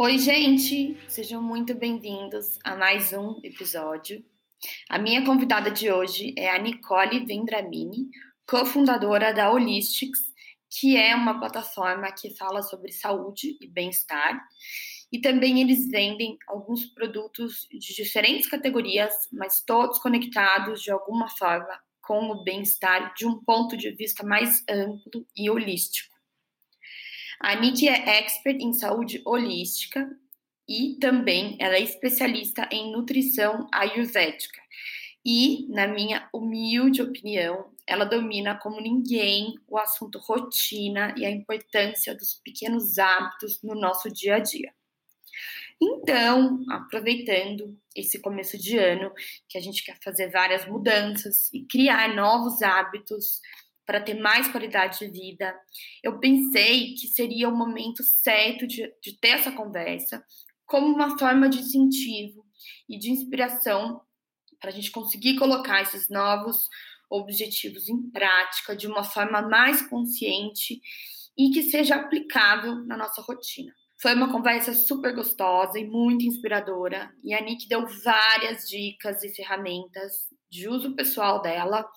Oi, gente! Sejam muito bem-vindos a mais um episódio. A minha convidada de hoje é a Nicole Vendramini, cofundadora da Holistics, que é uma plataforma que fala sobre saúde e bem-estar. E também eles vendem alguns produtos de diferentes categorias, mas todos conectados de alguma forma com o bem-estar de um ponto de vista mais amplo e holístico. A Nick é expert em saúde holística e também ela é especialista em nutrição ayurvédica. E, na minha humilde opinião, ela domina como ninguém o assunto rotina e a importância dos pequenos hábitos no nosso dia a dia. Então, aproveitando esse começo de ano, que a gente quer fazer várias mudanças e criar novos hábitos para ter mais qualidade de vida, eu pensei que seria o momento certo de, de ter essa conversa como uma forma de incentivo e de inspiração para a gente conseguir colocar esses novos objetivos em prática de uma forma mais consciente e que seja aplicável na nossa rotina. Foi uma conversa super gostosa e muito inspiradora, e a Nick deu várias dicas e ferramentas de uso pessoal dela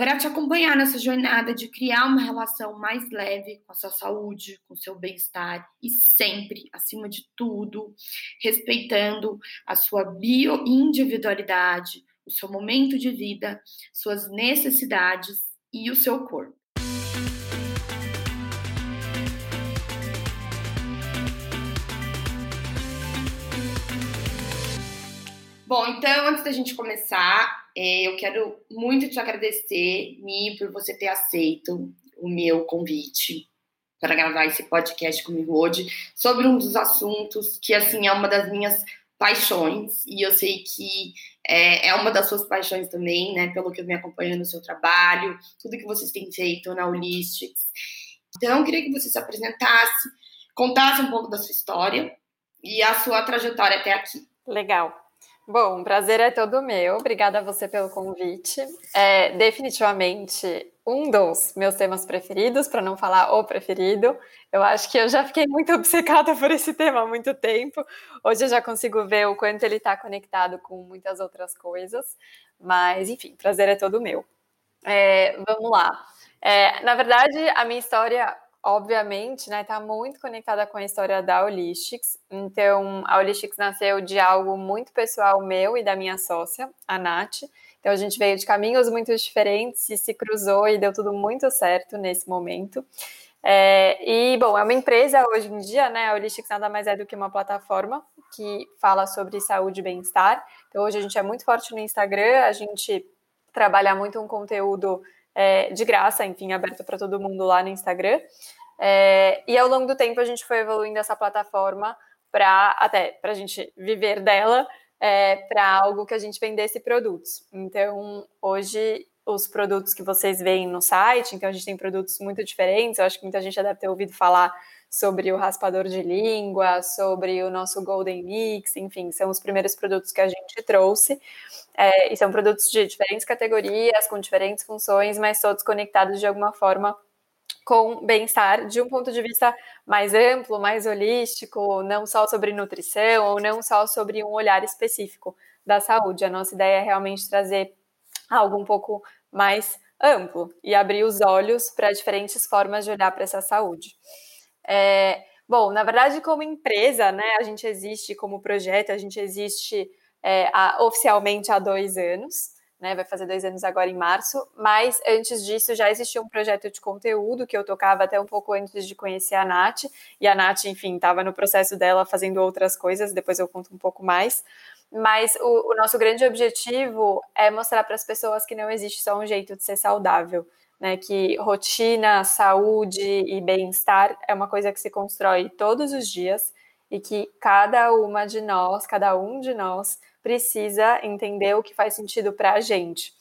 para te acompanhar nessa jornada de criar uma relação mais leve com a sua saúde, com o seu bem-estar e sempre, acima de tudo, respeitando a sua bioindividualidade, o seu momento de vida, suas necessidades e o seu corpo. Bom, então, antes da gente começar, é, eu quero muito te agradecer, Mi, por você ter aceito o meu convite para gravar esse podcast comigo hoje sobre um dos assuntos que, assim, é uma das minhas paixões e eu sei que é, é, uma das suas paixões também, né? Pelo que eu venho acompanhando no seu trabalho, tudo que vocês têm feito na Holistics. Então, eu queria que você se apresentasse, contasse um pouco da sua história e a sua trajetória até aqui. Legal. Bom, prazer é todo meu. Obrigada a você pelo convite. É definitivamente um dos meus temas preferidos, para não falar o preferido. Eu acho que eu já fiquei muito obcecada por esse tema há muito tempo. Hoje eu já consigo ver o quanto ele está conectado com muitas outras coisas. Mas, enfim, prazer é todo meu. É, vamos lá. É, na verdade, a minha história obviamente, né, está muito conectada com a história da Holistics. Então, a Holistics nasceu de algo muito pessoal meu e da minha sócia, a Nath. Então, a gente veio de caminhos muito diferentes e se cruzou e deu tudo muito certo nesse momento. É, e, bom, é uma empresa hoje em dia, né? A Holistics nada mais é do que uma plataforma que fala sobre saúde e bem-estar. Então, hoje a gente é muito forte no Instagram, a gente trabalha muito um conteúdo é, de graça, enfim, aberto para todo mundo lá no Instagram. É, e ao longo do tempo a gente foi evoluindo essa plataforma para até para a gente viver dela, é, para algo que a gente vendesse produtos. Então, hoje os produtos que vocês veem no site, então a gente tem produtos muito diferentes. Eu acho que muita gente já deve ter ouvido falar sobre o raspador de língua, sobre o nosso Golden Mix, enfim, são os primeiros produtos que a gente trouxe. É, e são produtos de diferentes categorias, com diferentes funções, mas todos conectados de alguma forma com bem-estar de um ponto de vista mais amplo, mais holístico, não só sobre nutrição ou não só sobre um olhar específico da saúde. A nossa ideia é realmente trazer algo um pouco mais amplo e abrir os olhos para diferentes formas de olhar para essa saúde. É, bom, na verdade, como empresa, né, a gente existe como projeto, a gente existe é, a, oficialmente há dois anos, né, vai fazer dois anos agora em março, mas antes disso já existia um projeto de conteúdo que eu tocava até um pouco antes de conhecer a Nath, e a Nath, enfim, estava no processo dela fazendo outras coisas, depois eu conto um pouco mais, mas o, o nosso grande objetivo é mostrar para as pessoas que não existe só um jeito de ser saudável, né, que rotina, saúde e bem-estar é uma coisa que se constrói todos os dias e que cada uma de nós, cada um de nós, precisa entender o que faz sentido para a gente.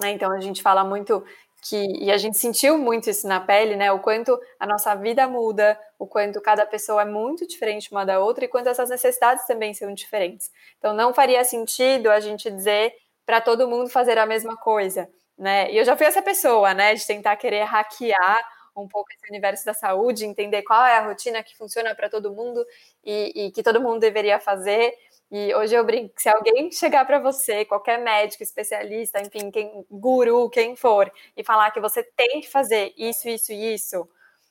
Né? Então a gente fala muito que e a gente sentiu muito isso na pele, né? O quanto a nossa vida muda, o quanto cada pessoa é muito diferente uma da outra e quanto essas necessidades também são diferentes. Então não faria sentido a gente dizer para todo mundo fazer a mesma coisa né? E eu já fui essa pessoa, né, de tentar querer hackear um pouco esse universo da saúde, entender qual é a rotina que funciona para todo mundo e, e, que todo mundo deveria fazer. E hoje eu brinco se alguém chegar para você, qualquer médico, especialista, enfim, quem, guru, quem for, e falar que você tem que fazer isso, isso e isso,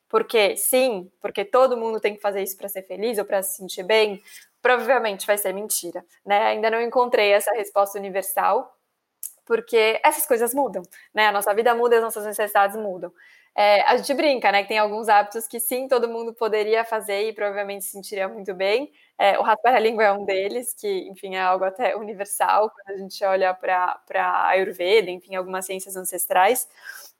porque sim, porque todo mundo tem que fazer isso para ser feliz ou para se sentir bem, provavelmente vai ser mentira, né? Ainda não encontrei essa resposta universal, porque essas coisas mudam, né? A nossa vida muda, as nossas necessidades mudam. É, a gente brinca, né? Que tem alguns hábitos que sim, todo mundo poderia fazer e provavelmente se sentiria muito bem. É, o raspar a língua é um deles, que, enfim, é algo até universal quando a gente olha para a Ayurveda, enfim, algumas ciências ancestrais.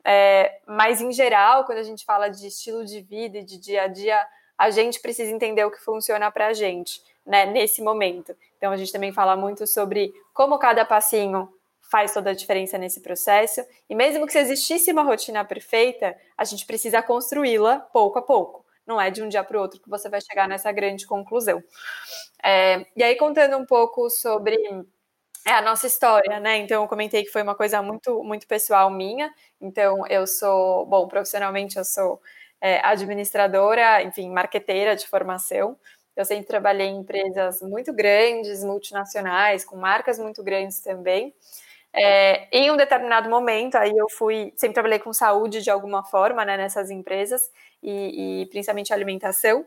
É, mas, em geral, quando a gente fala de estilo de vida e de dia a dia, a gente precisa entender o que funciona para a gente, né, nesse momento. Então, a gente também fala muito sobre como cada passinho faz toda a diferença nesse processo. E mesmo que existisse uma rotina perfeita, a gente precisa construí-la pouco a pouco. Não é de um dia para o outro que você vai chegar nessa grande conclusão. É, e aí, contando um pouco sobre é, a nossa história, né? Então, eu comentei que foi uma coisa muito, muito pessoal minha. Então, eu sou, bom, profissionalmente eu sou é, administradora, enfim, marqueteira de formação. Eu sempre trabalhei em empresas muito grandes, multinacionais, com marcas muito grandes também. É, em um determinado momento, aí eu fui, sempre trabalhei com saúde de alguma forma, né, nessas empresas, e, e principalmente alimentação.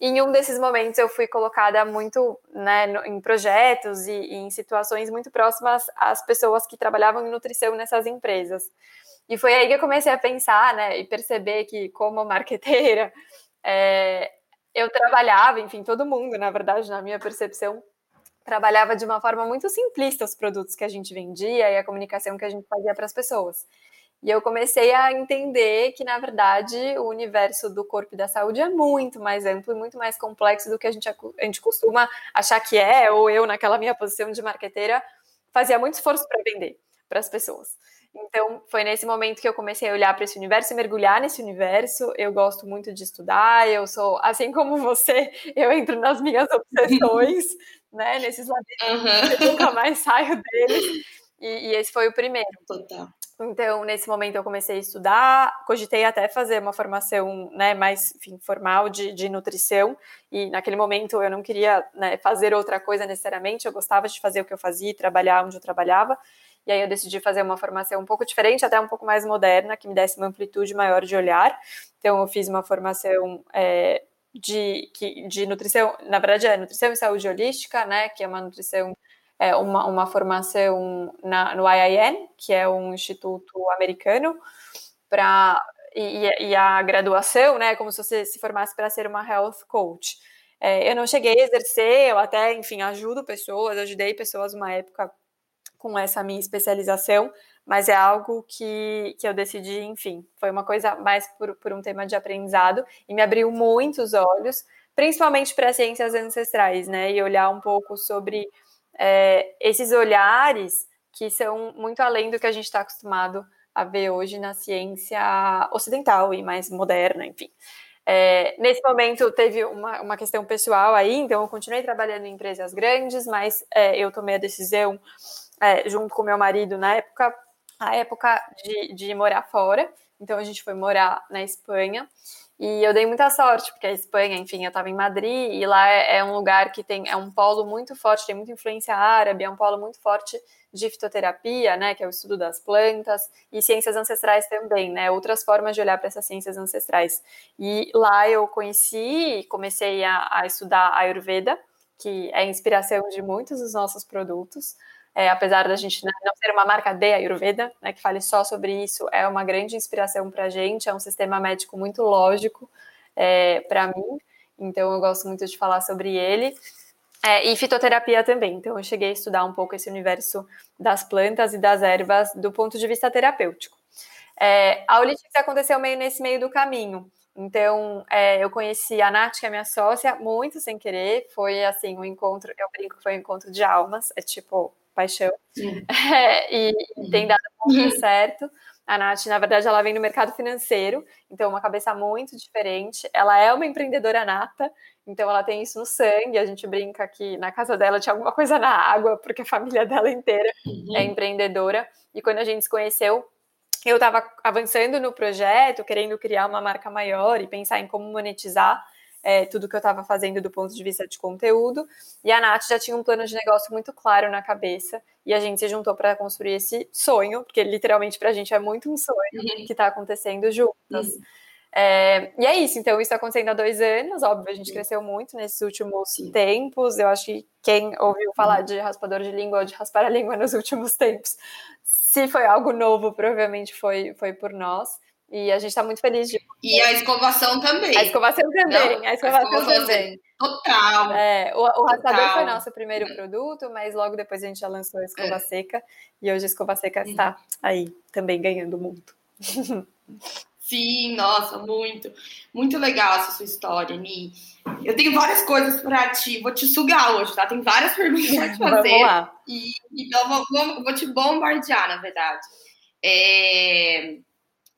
E em um desses momentos eu fui colocada muito né, em projetos e, e, em situações muito próximas às pessoas que trabalhavam em nutrição nessas empresas. E foi aí que eu comecei a pensar, né, e perceber que como marqueteira, é, eu trabalhava, enfim, todo mundo, na verdade, na minha percepção, trabalhava de uma forma muito simplista os produtos que a gente vendia e a comunicação que a gente fazia para as pessoas. E eu comecei a entender que, na verdade, o universo do corpo e da saúde é muito mais amplo e muito mais complexo do que a gente, a gente costuma achar que é, ou eu, naquela minha posição de marqueteira, fazia muito esforço para vender para as pessoas. Então, foi nesse momento que eu comecei a olhar para esse universo e mergulhar nesse universo. Eu gosto muito de estudar, eu sou, assim como você, eu entro nas minhas obsessões, né? Nesses labirintos, uhum. eu nunca mais saio deles. E, e, esse foi o primeiro. Total. Então, nesse momento, eu comecei a estudar, cogitei até fazer uma formação né, mais enfim, formal de, de nutrição, e naquele momento eu não queria né, fazer outra coisa necessariamente, eu gostava de fazer o que eu fazia, trabalhar onde eu trabalhava, e aí eu decidi fazer uma formação um pouco diferente, até um pouco mais moderna, que me desse uma amplitude maior de olhar. Então, eu fiz uma formação é, de, de nutrição, na verdade é nutrição e saúde holística, né, que é uma nutrição, é uma, uma formação na, no IIN, que é um instituto americano, para e, e, a graduação, né, como se você se formasse para ser uma health coach. É, eu não cheguei a exercer, eu até, enfim, ajudo pessoas, ajudei pessoas uma época com essa minha especialização, mas é algo que, que eu decidi, enfim, foi uma coisa mais por, por um tema de aprendizado e me abriu muitos olhos, principalmente para ciências ancestrais, né? E olhar um pouco sobre é, esses olhares que são muito além do que a gente está acostumado a ver hoje na ciência ocidental e mais moderna, enfim. É, nesse momento teve uma, uma questão pessoal aí, então eu continuei trabalhando em empresas grandes, mas é, eu tomei a decisão, é, junto com meu marido na época, a época de, de morar fora. Então a gente foi morar na Espanha. E eu dei muita sorte, porque a Espanha, enfim, eu estava em Madrid e lá é, é, um lugar que tem é um polo muito forte, tem muita influência árabe, é um polo muito forte de fitoterapia, né, que é o estudo das plantas, e ciências ancestrais também, né, outras formas de olhar para essas ciências ancestrais. E lá eu conheci, comecei a, a estudar Ayurveda, que é a inspiração de muitos dos nossos produtos. É, apesar da gente não ser uma marca de Ayurveda, né, que fale só sobre isso, é uma grande inspiração para a gente, é um sistema médico muito lógico é, para mim, então eu gosto muito de falar sobre ele. É, e fitoterapia também, então eu cheguei a estudar um pouco esse universo das plantas e das ervas do ponto de vista terapêutico. É, a Olitics aconteceu meio nesse meio do caminho. Então, é, eu conheci a Nath, que é minha sócia, muito sem querer. Foi assim, um encontro, eu brinco que foi um encontro de almas. É tipo, paixão. É, e, tem dado muito certo. A Nath, na verdade, ela vem no mercado financeiro, então uma cabeça muito diferente. Ela é uma empreendedora nata, então ela tem isso no sangue. A gente brinca que na casa dela tinha alguma coisa na água, porque a família dela inteira uhum. é empreendedora. E quando a gente se conheceu, eu estava avançando no projeto, querendo criar uma marca maior e pensar em como monetizar é, tudo que eu estava fazendo do ponto de vista de conteúdo. E a Nath já tinha um plano de negócio muito claro na cabeça. E a gente se juntou para construir esse sonho, porque literalmente para a gente é muito um sonho uhum. que está acontecendo juntas. Uhum. É, e é isso, então isso está acontecendo há dois anos, óbvio, a gente cresceu muito nesses últimos Sim. tempos. Eu acho que quem ouviu falar de raspador de língua ou de raspar a língua nos últimos tempos, se foi algo novo, provavelmente foi, foi por nós. E a gente está muito feliz de. E a escovação também. A escovação também. Não, a escovação, a escovação também. Total. É, o, o raspador foi nosso primeiro produto, mas logo depois a gente já lançou a escova é. seca. E hoje a escova seca uhum. está aí também ganhando muito. Sim, nossa, muito. Muito legal essa sua história, Ni. Eu tenho várias coisas para te. Vou te sugar hoje, tá? Tem várias perguntas para te fazer. Vamos lá. E, então, vou, vou, vou te bombardear, na verdade. É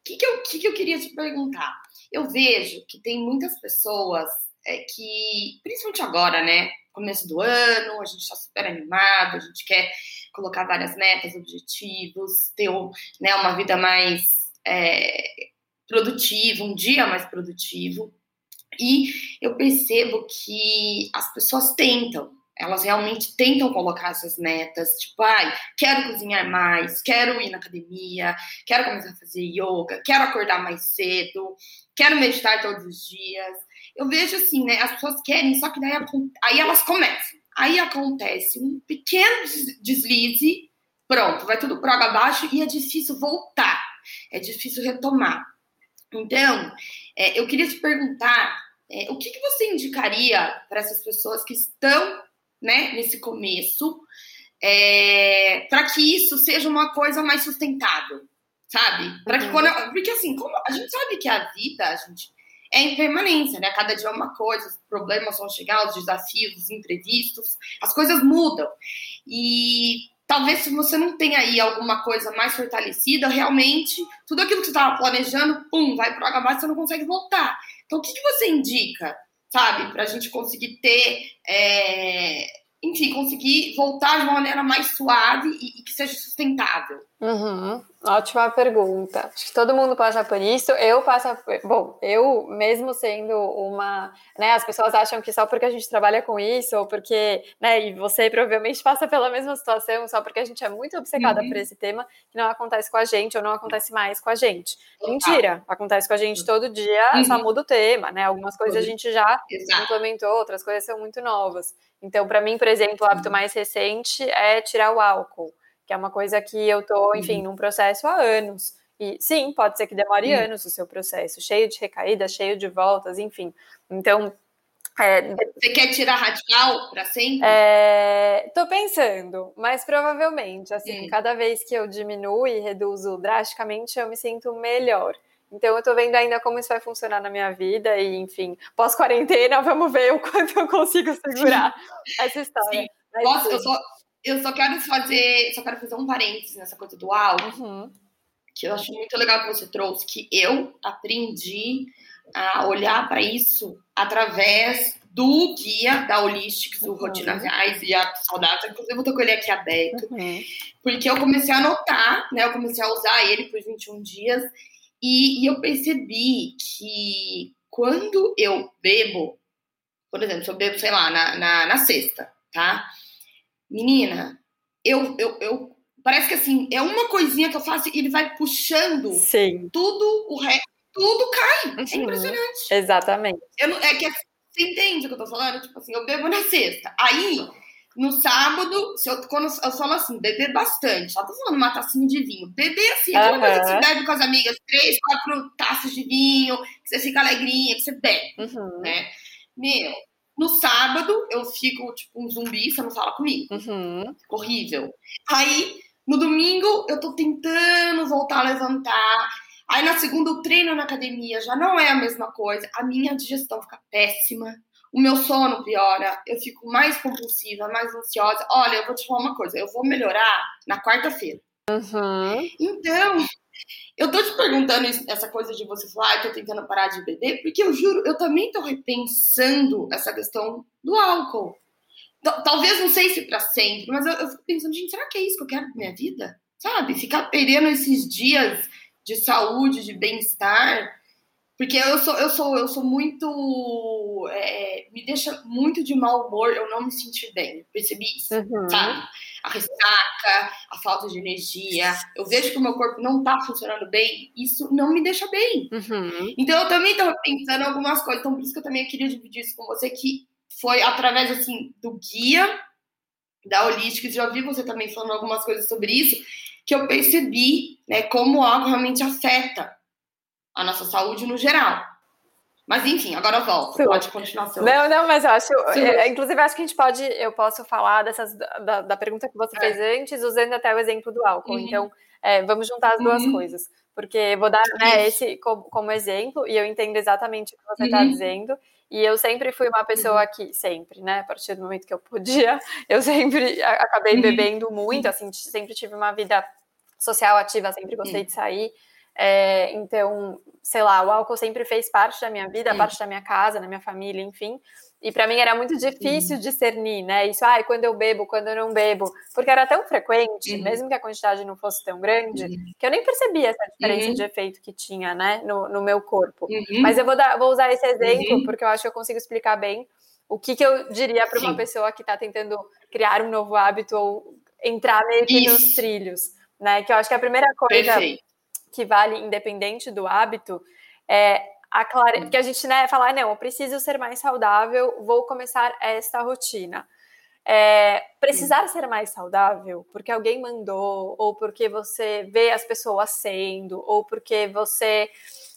que, que, eu, que, que eu queria te perguntar? Eu vejo que tem muitas pessoas é, que, principalmente agora, né? Começo do ano, a gente está super animado, a gente quer colocar várias metas, objetivos, ter né, uma vida mais é, produtiva, um dia mais produtivo. E eu percebo que as pessoas tentam, elas realmente tentam colocar essas metas, tipo, ai, quero cozinhar mais, quero ir na academia, quero começar a fazer yoga, quero acordar mais cedo, quero meditar todos os dias. Eu vejo assim, né? As pessoas querem, só que daí aí elas começam. Aí acontece um pequeno deslize, pronto, vai tudo água abaixo e é difícil voltar, é difícil retomar. Então, é, eu queria te perguntar é, o que, que você indicaria para essas pessoas que estão né, nesse começo, é, para que isso seja uma coisa mais sustentável, sabe? Para que uhum. quando, porque assim, como a gente sabe que a vida, a gente é em permanência, né? Cada dia é uma coisa, os problemas vão chegar, os desafios, os imprevistos, as coisas mudam. E talvez se você não tem aí alguma coisa mais fortalecida, realmente tudo aquilo que você estava planejando, pum, vai para o você não consegue voltar. Então, o que, que você indica sabe? Para a gente conseguir ter, é, enfim, conseguir voltar de uma maneira mais suave e, e que seja sustentável. Uhum. Ótima pergunta. Acho que todo mundo passa por isso. Eu passo. Bom, eu mesmo sendo uma. Né, as pessoas acham que só porque a gente trabalha com isso, ou porque. Né, e você provavelmente passa pela mesma situação, só porque a gente é muito obcecada uhum. por esse tema, que não acontece com a gente, ou não acontece mais com a gente. Mentira! Acontece com a gente todo dia, uhum. só muda o tema, né? Algumas coisas a gente já Exato. implementou, outras coisas são muito novas. Então, para mim, por exemplo, o hábito mais recente é tirar o álcool que é uma coisa que eu tô, enfim, uhum. num processo há anos. E sim, pode ser que demore uhum. anos o seu processo, cheio de recaídas, cheio de voltas, enfim. Então. É, Você quer tirar radical para sempre? É, tô pensando, mas provavelmente, assim, uhum. cada vez que eu diminuo e reduzo drasticamente, eu me sinto melhor. Então eu tô vendo ainda como isso vai funcionar na minha vida e, enfim, pós-quarentena, vamos ver o quanto eu consigo segurar Sim. essa história. Sim. Mas, Posso, eu só, eu só quero fazer, só quero fazer um parênteses nessa coisa do áudio, uhum. que eu acho muito legal que você trouxe, que eu aprendi a olhar para isso através do guia da Holistics, do uhum. Rotinas Reais e a Saudável. Inclusive, eu tô com ele aqui aberto. Uhum. Porque eu comecei a anotar, né? Eu comecei a usar ele por 21 dias. E, e eu percebi que quando eu bebo, por exemplo, se eu bebo, sei lá, na, na, na sexta, tá? Menina, eu, eu, eu. Parece que assim, é uma coisinha que eu faço e ele vai puxando Sim. tudo o resto tudo cai. É uhum. É impressionante. Exatamente. Eu, é que você entende o que eu tô falando? Tipo assim, eu bebo na sexta. Aí, no sábado, se eu, quando eu falo assim, beber bastante, só tô falando uma tacinha de vinho. Beber assim, aquela uhum. coisa que você bebe com as amigas, três, quatro taças de vinho, que você fica alegrinha, que você bebe, uhum. né? Meu, no sábado eu fico tipo um zumbi, você não fala comigo. Uhum. Horrível. Aí, no domingo, eu tô tentando voltar a levantar Aí na segunda, o treino na academia já não é a mesma coisa. A minha digestão fica péssima. O meu sono piora. Eu fico mais compulsiva, mais ansiosa. Olha, eu vou te falar uma coisa. Eu vou melhorar na quarta-feira. Uhum. Então, eu tô te perguntando essa coisa de você falar, ah, tô tentando parar de beber, porque eu juro, eu também tô repensando essa questão do álcool. Talvez, não sei se para sempre, mas eu, eu fico pensando, gente, será que é isso que eu quero pra minha vida? Sabe? Ficar perdendo esses dias de saúde, de bem-estar, porque eu sou, eu sou, eu sou muito. É, me deixa muito de mau humor eu não me sentir bem. Percebi isso, uhum. sabe? A ressaca, a falta de energia. Eu vejo que o meu corpo não tá funcionando bem, isso não me deixa bem. Uhum. Então eu também tô pensando em algumas coisas. Então, por isso que eu também queria dividir isso com você, que foi através assim do guia da Holística. Já ouvi você também falando algumas coisas sobre isso que eu percebi né, como algo realmente afeta a nossa saúde no geral. Mas enfim, agora eu volto. Sim. Pode continuar seu. Não, não, mas eu acho. É, inclusive, acho que a gente pode. Eu posso falar dessas da, da pergunta que você é. fez antes, usando até o exemplo do álcool. Uhum. Então, é, vamos juntar as duas uhum. coisas. Porque vou dar né, esse como, como, exemplo, e eu entendo exatamente o que você está uhum. dizendo. E eu sempre fui uma pessoa uhum. que, sempre, né? A partir do momento que eu podia, eu sempre acabei uhum. bebendo muito, assim, sempre tive uma vida social ativa, sempre gostei de sair. É, então, sei lá, o álcool sempre fez parte da minha vida, parte da minha casa, da minha família, enfim. E para mim era muito difícil discernir, né? Isso, ai, ah, quando eu bebo, quando eu não bebo, porque era tão frequente, uhum. mesmo que a quantidade não fosse tão grande, uhum. que eu nem percebia essa diferença uhum. de efeito que tinha, né, no, no meu corpo. Uhum. Mas eu vou, dar, vou usar esse exemplo uhum. porque eu acho que eu consigo explicar bem o que, que eu diria para uma pessoa que está tentando criar um novo hábito ou entrar meio que nos trilhos, né? Que eu acho que a primeira coisa Perfeito. Que vale, independente do hábito, é a clareza, porque a gente né, fala, ah, não, eu preciso ser mais saudável, vou começar esta rotina. É, precisar Sim. ser mais saudável porque alguém mandou, ou porque você vê as pessoas sendo, ou porque você,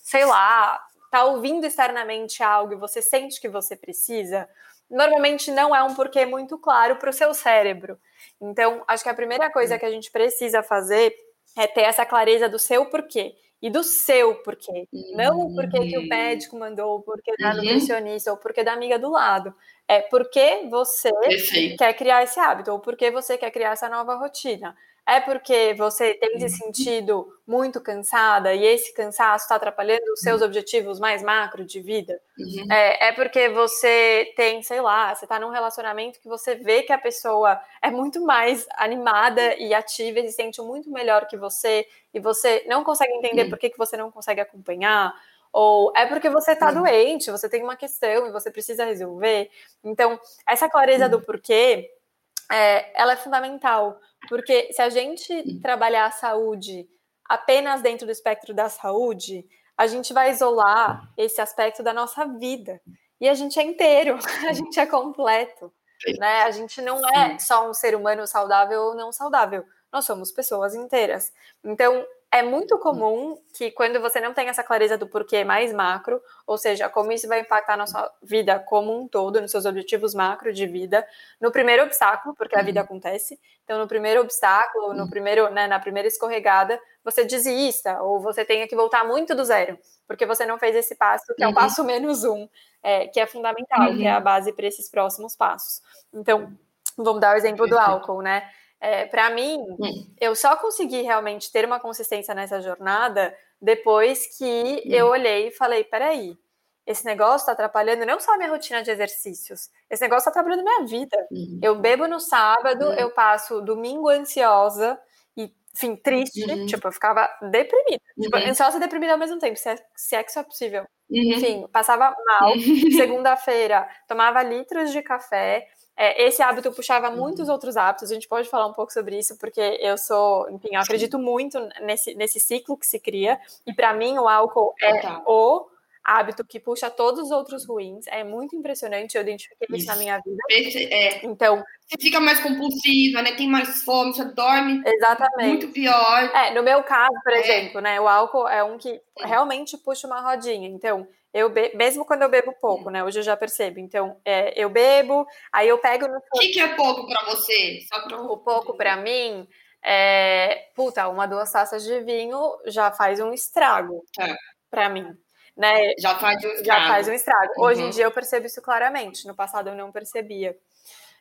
sei lá, tá ouvindo externamente algo e você sente que você precisa, normalmente não é um porquê muito claro para o seu cérebro. Então, acho que a primeira coisa que a gente precisa fazer é ter essa clareza do seu porquê e do seu porquê. Uhum. Não o porquê que o médico mandou, o porquê da uhum. nutricionista, ou o porquê da amiga do lado. É porque você Perfeito. quer criar esse hábito, ou porque você quer criar essa nova rotina. É porque você tem se uhum. sentido muito cansada e esse cansaço está atrapalhando os seus uhum. objetivos mais macro de vida? Uhum. É, é, porque você tem, sei lá, você está num relacionamento que você vê que a pessoa é muito mais animada e ativa e se sente muito melhor que você e você não consegue entender uhum. por que, que você não consegue acompanhar? Ou é porque você está uhum. doente, você tem uma questão e você precisa resolver. Então, essa clareza do porquê, é, ela é fundamental porque se a gente trabalhar a saúde apenas dentro do espectro da saúde, a gente vai isolar esse aspecto da nossa vida. E a gente é inteiro, a gente é completo. Né? A gente não é só um ser humano saudável ou não saudável. Nós somos pessoas inteiras. Então, é muito comum que quando você não tem essa clareza do porquê mais macro, ou seja, como isso vai impactar na sua vida como um todo, nos seus objetivos macro de vida, no primeiro obstáculo, porque a vida uhum. acontece, então no primeiro obstáculo, no uhum. primeiro, né, na primeira escorregada, você desista, ou você tenha que voltar muito do zero, porque você não fez esse passo, que é o uhum. passo menos um, é, que é fundamental, que é a base para esses próximos passos. Então, vamos dar o exemplo do álcool, né? É, para mim, hum. eu só consegui realmente ter uma consistência nessa jornada depois que hum. eu olhei e falei: peraí, esse negócio está atrapalhando não só a minha rotina de exercícios, esse negócio está atrapalhando minha vida. Uhum. Eu bebo no sábado, uhum. eu passo domingo ansiosa e, enfim, triste. Uhum. Tipo, eu ficava deprimida. Tipo, uhum. ansiosa e deprimida ao mesmo tempo, se é, se é que isso é possível. Uhum. Enfim, passava mal. Segunda-feira, tomava litros de café. É, esse hábito puxava muitos uhum. outros hábitos. A gente pode falar um pouco sobre isso, porque eu sou, enfim, eu acredito muito nesse, nesse ciclo que se cria. E para mim, o álcool é o hábito que puxa todos os outros ruins. É muito impressionante, eu identifiquei isso, isso na minha vida. É. Então. Você fica mais compulsiva, né? Tem mais fome, você dorme. Exatamente. Muito pior. É, no meu caso, por é. exemplo, né? O álcool é um que realmente puxa uma rodinha. Então, eu be... mesmo quando eu bebo pouco, né? Hoje eu já percebo. Então, é, eu bebo, aí eu pego no. O que, que, é pouco para você? Só pra... O pouco para mim é. Puta, uma, duas taças de vinho já faz um estrago. É. Para mim né? Já faz um estrago. Já faz um estrago. Uhum. Hoje em dia eu percebo isso claramente, no passado eu não percebia.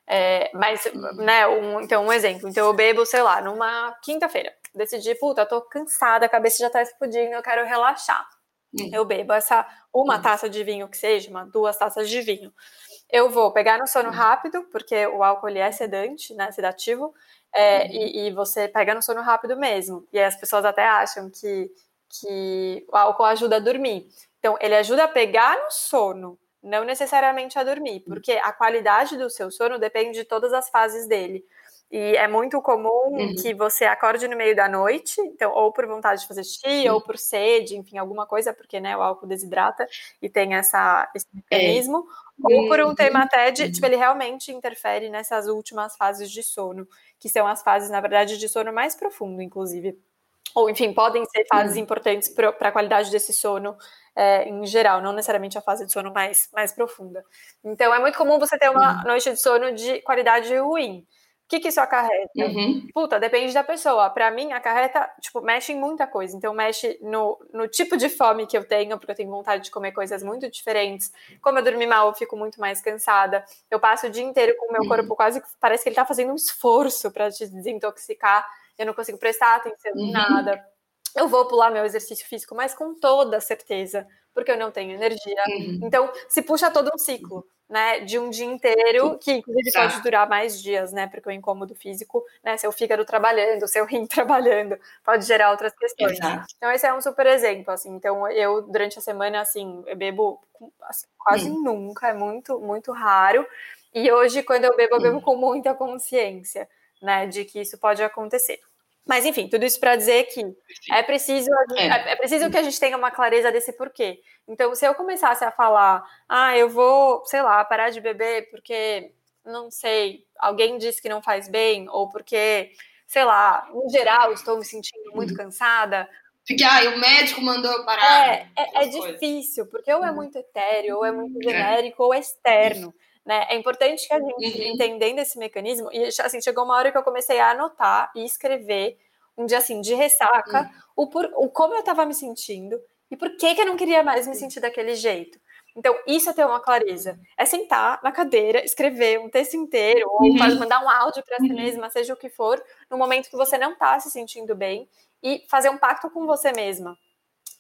É, mas, né, um, então um exemplo. Então eu bebo, sei lá, numa quinta-feira. Decidi, puta, tô cansada, a cabeça já tá explodindo, eu quero relaxar. Uhum. Eu bebo essa uma uhum. taça de vinho que seja, uma, duas taças de vinho. Eu vou pegar no sono uhum. rápido, porque o álcool é sedante, né, sedativo, é, uhum. e, e, você pega no sono rápido mesmo. E as pessoas até acham que, que o álcool ajuda a dormir. Então, ele ajuda a pegar no sono, não necessariamente a dormir, hum. porque a qualidade do seu sono depende de todas as fases dele. E é muito comum uhum. que você acorde no meio da noite, então, ou por vontade de fazer xixi, ou por sede, enfim, alguma coisa, porque né, o álcool desidrata e tem essa, esse é. mecanismo, é. ou por um tema até de, tipo, ele realmente interfere nessas últimas fases de sono, que são as fases, na verdade, de sono mais profundo, inclusive. Ou, enfim, podem ser fases uhum. importantes para a qualidade desse sono é, em geral, não necessariamente a fase de sono mais, mais profunda. Então, é muito comum você ter uma uhum. noite de sono de qualidade ruim. O que, que isso acarreta? Uhum. Puta, depende da pessoa. Para mim, acarreta, tipo, mexe em muita coisa. Então, mexe no, no tipo de fome que eu tenho, porque eu tenho vontade de comer coisas muito diferentes. Como eu dormi mal, eu fico muito mais cansada. Eu passo o dia inteiro com o meu uhum. corpo quase parece que ele tá fazendo um esforço para te desintoxicar. Eu não consigo prestar atenção em uhum. nada eu vou pular meu exercício físico, mas com toda certeza, porque eu não tenho energia. Uhum. Então, se puxa todo um ciclo, né, de um dia inteiro, que inclusive Exato. pode durar mais dias, né, porque o incômodo físico, né, seu fígado trabalhando, seu rim trabalhando, pode gerar outras questões. Exato. Então, esse é um super exemplo, assim. Então, eu, durante a semana, assim, eu bebo assim, quase uhum. nunca, é muito, muito raro. E hoje, quando eu bebo, eu bebo uhum. com muita consciência, né, de que isso pode acontecer. Mas, enfim, tudo isso para dizer que é preciso, é. é. é preciso que a gente tenha uma clareza desse porquê. Então, se eu começasse a falar, ah, eu vou, sei lá, parar de beber porque, não sei, alguém disse que não faz bem, ou porque, sei lá, no geral, estou me sentindo muito uhum. cansada. Porque, ah, o médico mandou parar. É, é, é difícil, porque ou é uhum. muito etéreo, ou é muito é. genérico, ou é externo. Né? É importante que a gente, uhum. entendendo esse mecanismo, e assim, chegou uma hora que eu comecei a anotar e escrever um dia assim, de ressaca, uhum. o, por, o como eu estava me sentindo e por que, que eu não queria mais me sentir daquele jeito. Então, isso é ter uma clareza. É sentar na cadeira, escrever um texto inteiro, ou uhum. mandar um áudio para si uhum. mesma, seja o que for, no momento que você não está se sentindo bem, e fazer um pacto com você mesma.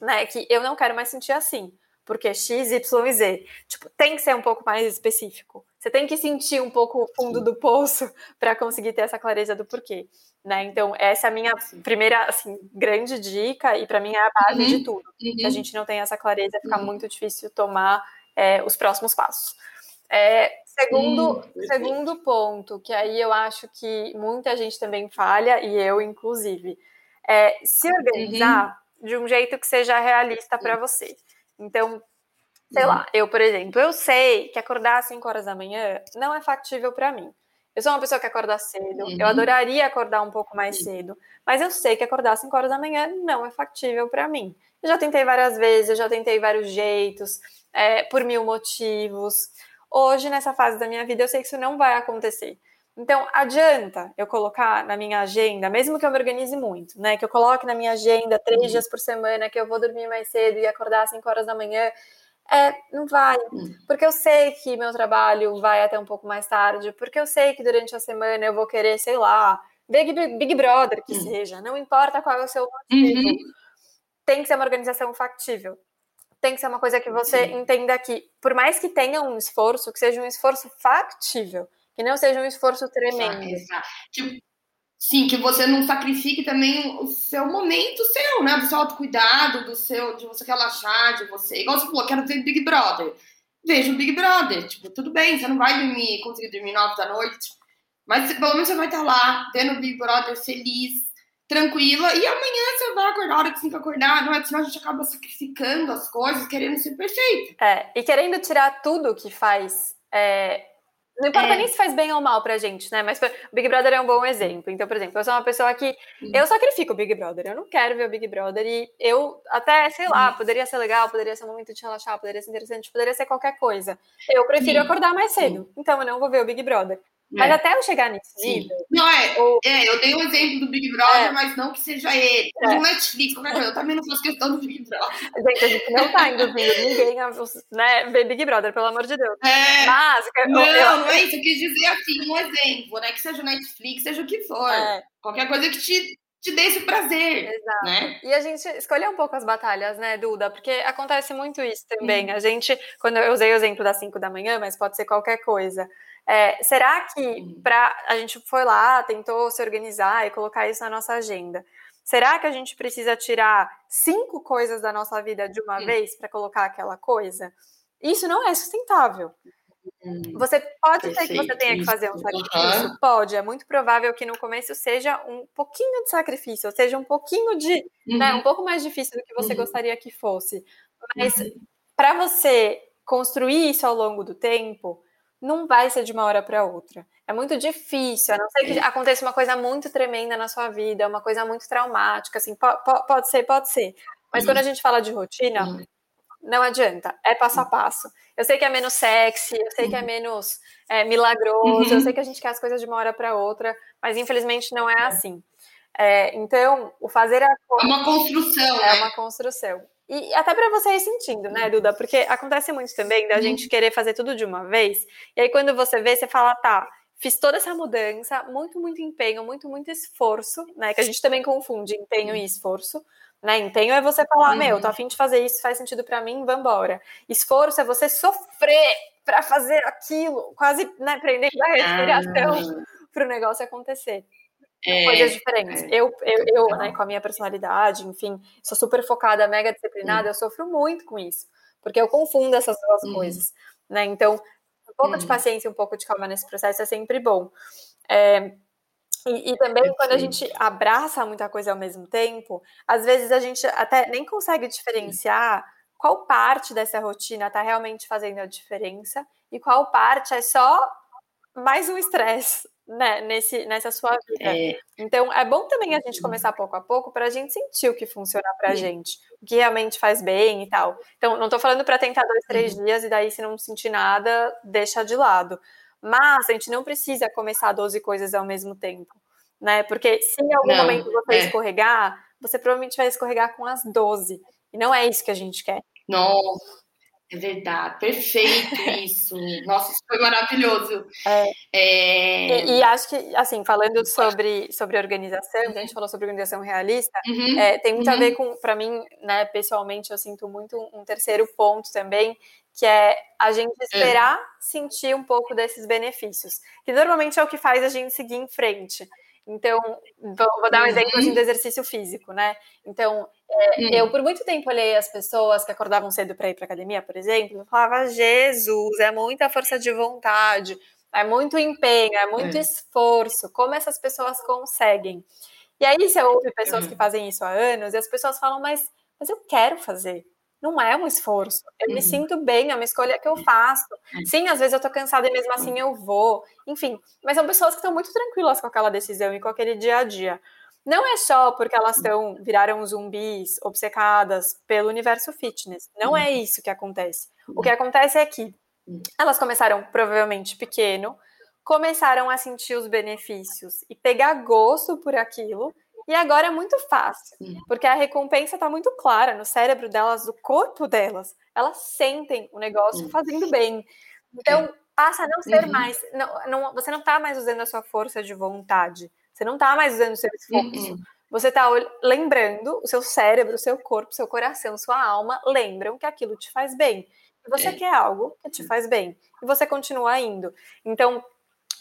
Né? Que eu não quero mais sentir assim porque X, Y e Z. Tipo, tem que ser um pouco mais específico. Você tem que sentir um pouco o fundo do poço para conseguir ter essa clareza do porquê, né? Então, essa é a minha primeira, assim, grande dica e para mim é a base uhum. de tudo. Uhum. Se a gente não tem essa clareza, fica uhum. muito difícil tomar é, os próximos passos. É, segundo, segundo ponto, que aí eu acho que muita gente também falha, e eu inclusive, é se organizar uhum. de um jeito que seja realista para você. Então, sei uhum. lá, eu, por exemplo, eu sei que acordar às 5 horas da manhã não é factível para mim. Eu sou uma pessoa que acorda cedo, uhum. eu adoraria acordar um pouco mais cedo, mas eu sei que acordar às 5 horas da manhã não é factível para mim. Eu já tentei várias vezes, eu já tentei vários jeitos, é, por mil motivos. Hoje, nessa fase da minha vida, eu sei que isso não vai acontecer. Então, adianta eu colocar na minha agenda, mesmo que eu me organize muito, né? Que eu coloque na minha agenda três uhum. dias por semana, que eu vou dormir mais cedo e acordar às 5 horas da manhã. É, não vai. Uhum. Porque eu sei que meu trabalho vai até um pouco mais tarde, porque eu sei que durante a semana eu vou querer, sei lá, Big, Big Brother que uhum. seja, não importa qual é o seu motivo. Uhum. Tem que ser uma organização factível. tem que ser uma coisa que você entenda que, por mais que tenha um esforço, que seja um esforço factível, que não seja um esforço tremendo. Exato. Tipo, sim, que você não sacrifique também o seu momento seu, né? Do seu autocuidado, do seu, de você relaxar, de você. Igual você falou, quero ver Big Brother. Veja o Big Brother. Tipo, tudo bem, você não vai dormir, conseguir dormir nove da noite. Mas pelo menos você vai estar lá, vendo o Big Brother feliz, tranquila, e amanhã você vai acordar a hora que você tem que acordar, não é? Senão a gente acaba sacrificando as coisas, querendo ser perfeito. É, e querendo tirar tudo que faz. É, não importa é. nem se faz bem ou mal pra gente, né? Mas o Big Brother é um bom exemplo. Então, por exemplo, eu sou uma pessoa que. Eu sacrifico o Big Brother. Eu não quero ver o Big Brother. E eu até, sei lá, poderia ser legal, poderia ser um momento de relaxar, poderia ser interessante, poderia ser qualquer coisa. Eu prefiro Sim. acordar mais cedo. Então eu não vou ver o Big Brother. Mas é. até eu chegar nesse nível. Não, é, ou... é, eu dei um exemplo do Big Brother, é. mas não que seja ele. É. Do Netflix, qualquer coisa. Eu também não faço questão do Big Brother. Gente, a gente não tá induzindo ninguém a né, ver Big Brother, pelo amor de Deus. É. Mas, não, eu, não é isso. Eu quis dizer assim, um exemplo, né? Que seja o Netflix, seja o que for. É. Qualquer coisa que te te dê esse prazer. Exato. Né? E a gente escolher um pouco as batalhas, né, Duda? Porque acontece muito isso também. Uhum. A gente, quando eu usei o exemplo das 5 da manhã, mas pode ser qualquer coisa. É, será que para a gente foi lá, tentou se organizar e colocar isso na nossa agenda? Será que a gente precisa tirar cinco coisas da nossa vida de uma vez para colocar aquela coisa? Isso não é sustentável. Hum, você pode Perfeito. ser que você tenha que fazer um sacrifício? Uhum. Pode. É muito provável que no começo seja um pouquinho de sacrifício, ou seja um pouquinho de. Né, uhum. Né, um pouco mais difícil do que você uhum. gostaria que fosse. Mas uhum. para você construir isso ao longo do tempo, não vai ser de uma hora para outra. É muito difícil, a não ser que aconteça uma coisa muito tremenda na sua vida, uma coisa muito traumática, assim, po pode ser, pode ser. Mas quando a gente fala de rotina, não adianta, é passo a passo. Eu sei que é menos sexy, eu sei que é menos é, milagroso, eu sei que a gente quer as coisas de uma hora para outra, mas infelizmente não é assim. É, então, o fazer a coisa, é uma construção. É né? uma construção. E até para você ir sentindo, né, Duda? Porque acontece muito também da uhum. gente querer fazer tudo de uma vez. E aí, quando você vê, você fala, tá, fiz toda essa mudança, muito, muito empenho, muito, muito esforço, né? Que a gente também confunde empenho e esforço. Né? Empenho é você falar, uhum. meu, tô afim de fazer isso, faz sentido para mim, vambora. Esforço é você sofrer para fazer aquilo, quase né, prendendo a respiração ah. para o negócio acontecer. É, coisas diferentes. É. Eu, eu, eu né, com a minha personalidade, enfim, sou super focada, mega disciplinada, eu sofro muito com isso, porque eu confundo essas duas uhum. coisas, né? Então, um pouco uhum. de paciência, um pouco de calma nesse processo é sempre bom. É, e, e, também quando a gente abraça muita coisa ao mesmo tempo, às vezes a gente até nem consegue diferenciar qual parte dessa rotina está realmente fazendo a diferença e qual parte é só mais um estresse, né, nesse, nessa sua vida. É. Então, é bom também a gente começar pouco a pouco para a gente sentir o que funciona para a gente, o que realmente faz bem e tal. Então, não estou falando para tentar dois, três uhum. dias e daí, se não sentir nada, deixa de lado. Mas a gente não precisa começar 12 coisas ao mesmo tempo, né? Porque se em algum não, momento você é. escorregar, você provavelmente vai escorregar com as 12. E não é isso que a gente quer. Nossa. É verdade, perfeito isso. Nossa, isso foi maravilhoso. É. É... E, e, acho que, assim, falando sobre, sobre organização, a gente falou sobre organização realista, uhum. é, tem muito uhum. a ver com, para mim, né, pessoalmente, eu sinto muito um terceiro ponto também, que é a gente é. esperar sentir um pouco desses benefícios, que normalmente é o que faz a gente seguir em frente. Então, vou, vou dar um exemplo assim, do exercício físico, né? Então, é, hum. eu por muito tempo olhei as pessoas que acordavam cedo para ir para academia, por exemplo, e falava: Jesus, é muita força de vontade, é muito empenho, é muito é. esforço. Como essas pessoas conseguem? E aí você ouve pessoas que fazem isso há anos e as pessoas falam: Mas, mas eu quero fazer não é um esforço. Eu uhum. me sinto bem, é uma escolha que eu faço. É. Sim, às vezes eu tô cansada e mesmo assim eu vou. Enfim, mas são pessoas que estão muito tranquilas com aquela decisão e com aquele dia a dia. Não é só porque elas estão uhum. viraram zumbis, obcecadas pelo universo fitness. Não é uhum. isso que acontece. O que acontece é que elas começaram provavelmente pequeno, começaram a sentir os benefícios e pegar gosto por aquilo e agora é muito fácil, porque a recompensa está muito clara no cérebro delas, do corpo delas. Elas sentem o negócio fazendo bem. Então, é. passa a não ser uhum. mais. Não, não, você não está mais usando a sua força de vontade. Você não está mais usando o seu esforço. Uhum. você está lembrando, o seu cérebro, o seu corpo, o seu coração, sua alma lembram que aquilo te faz bem. E você é. quer algo que te faz bem. E você continua indo. Então,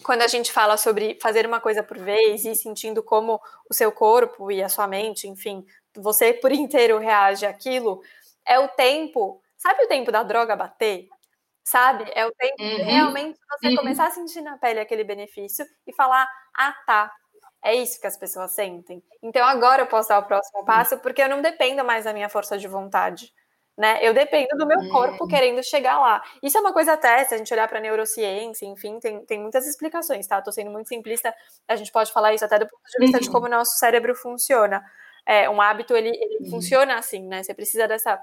quando a gente fala sobre fazer uma coisa por vez e sentindo como o seu corpo e a sua mente, enfim, você por inteiro reage àquilo, é o tempo. Sabe o tempo da droga bater? Sabe? É o tempo uhum. de realmente você uhum. começar a sentir na pele aquele benefício e falar: ah, tá, é isso que as pessoas sentem. Então agora eu posso dar o próximo passo porque eu não dependo mais da minha força de vontade. Né? Eu dependo do meu corpo hum. querendo chegar lá. Isso é uma coisa até, se a gente olhar para neurociência, enfim, tem, tem muitas explicações, tá? Tô sendo muito simplista, a gente pode falar isso até do ponto de vista uhum. de como o nosso cérebro funciona. É, um hábito, ele, ele uhum. funciona assim, né? Você precisa dessa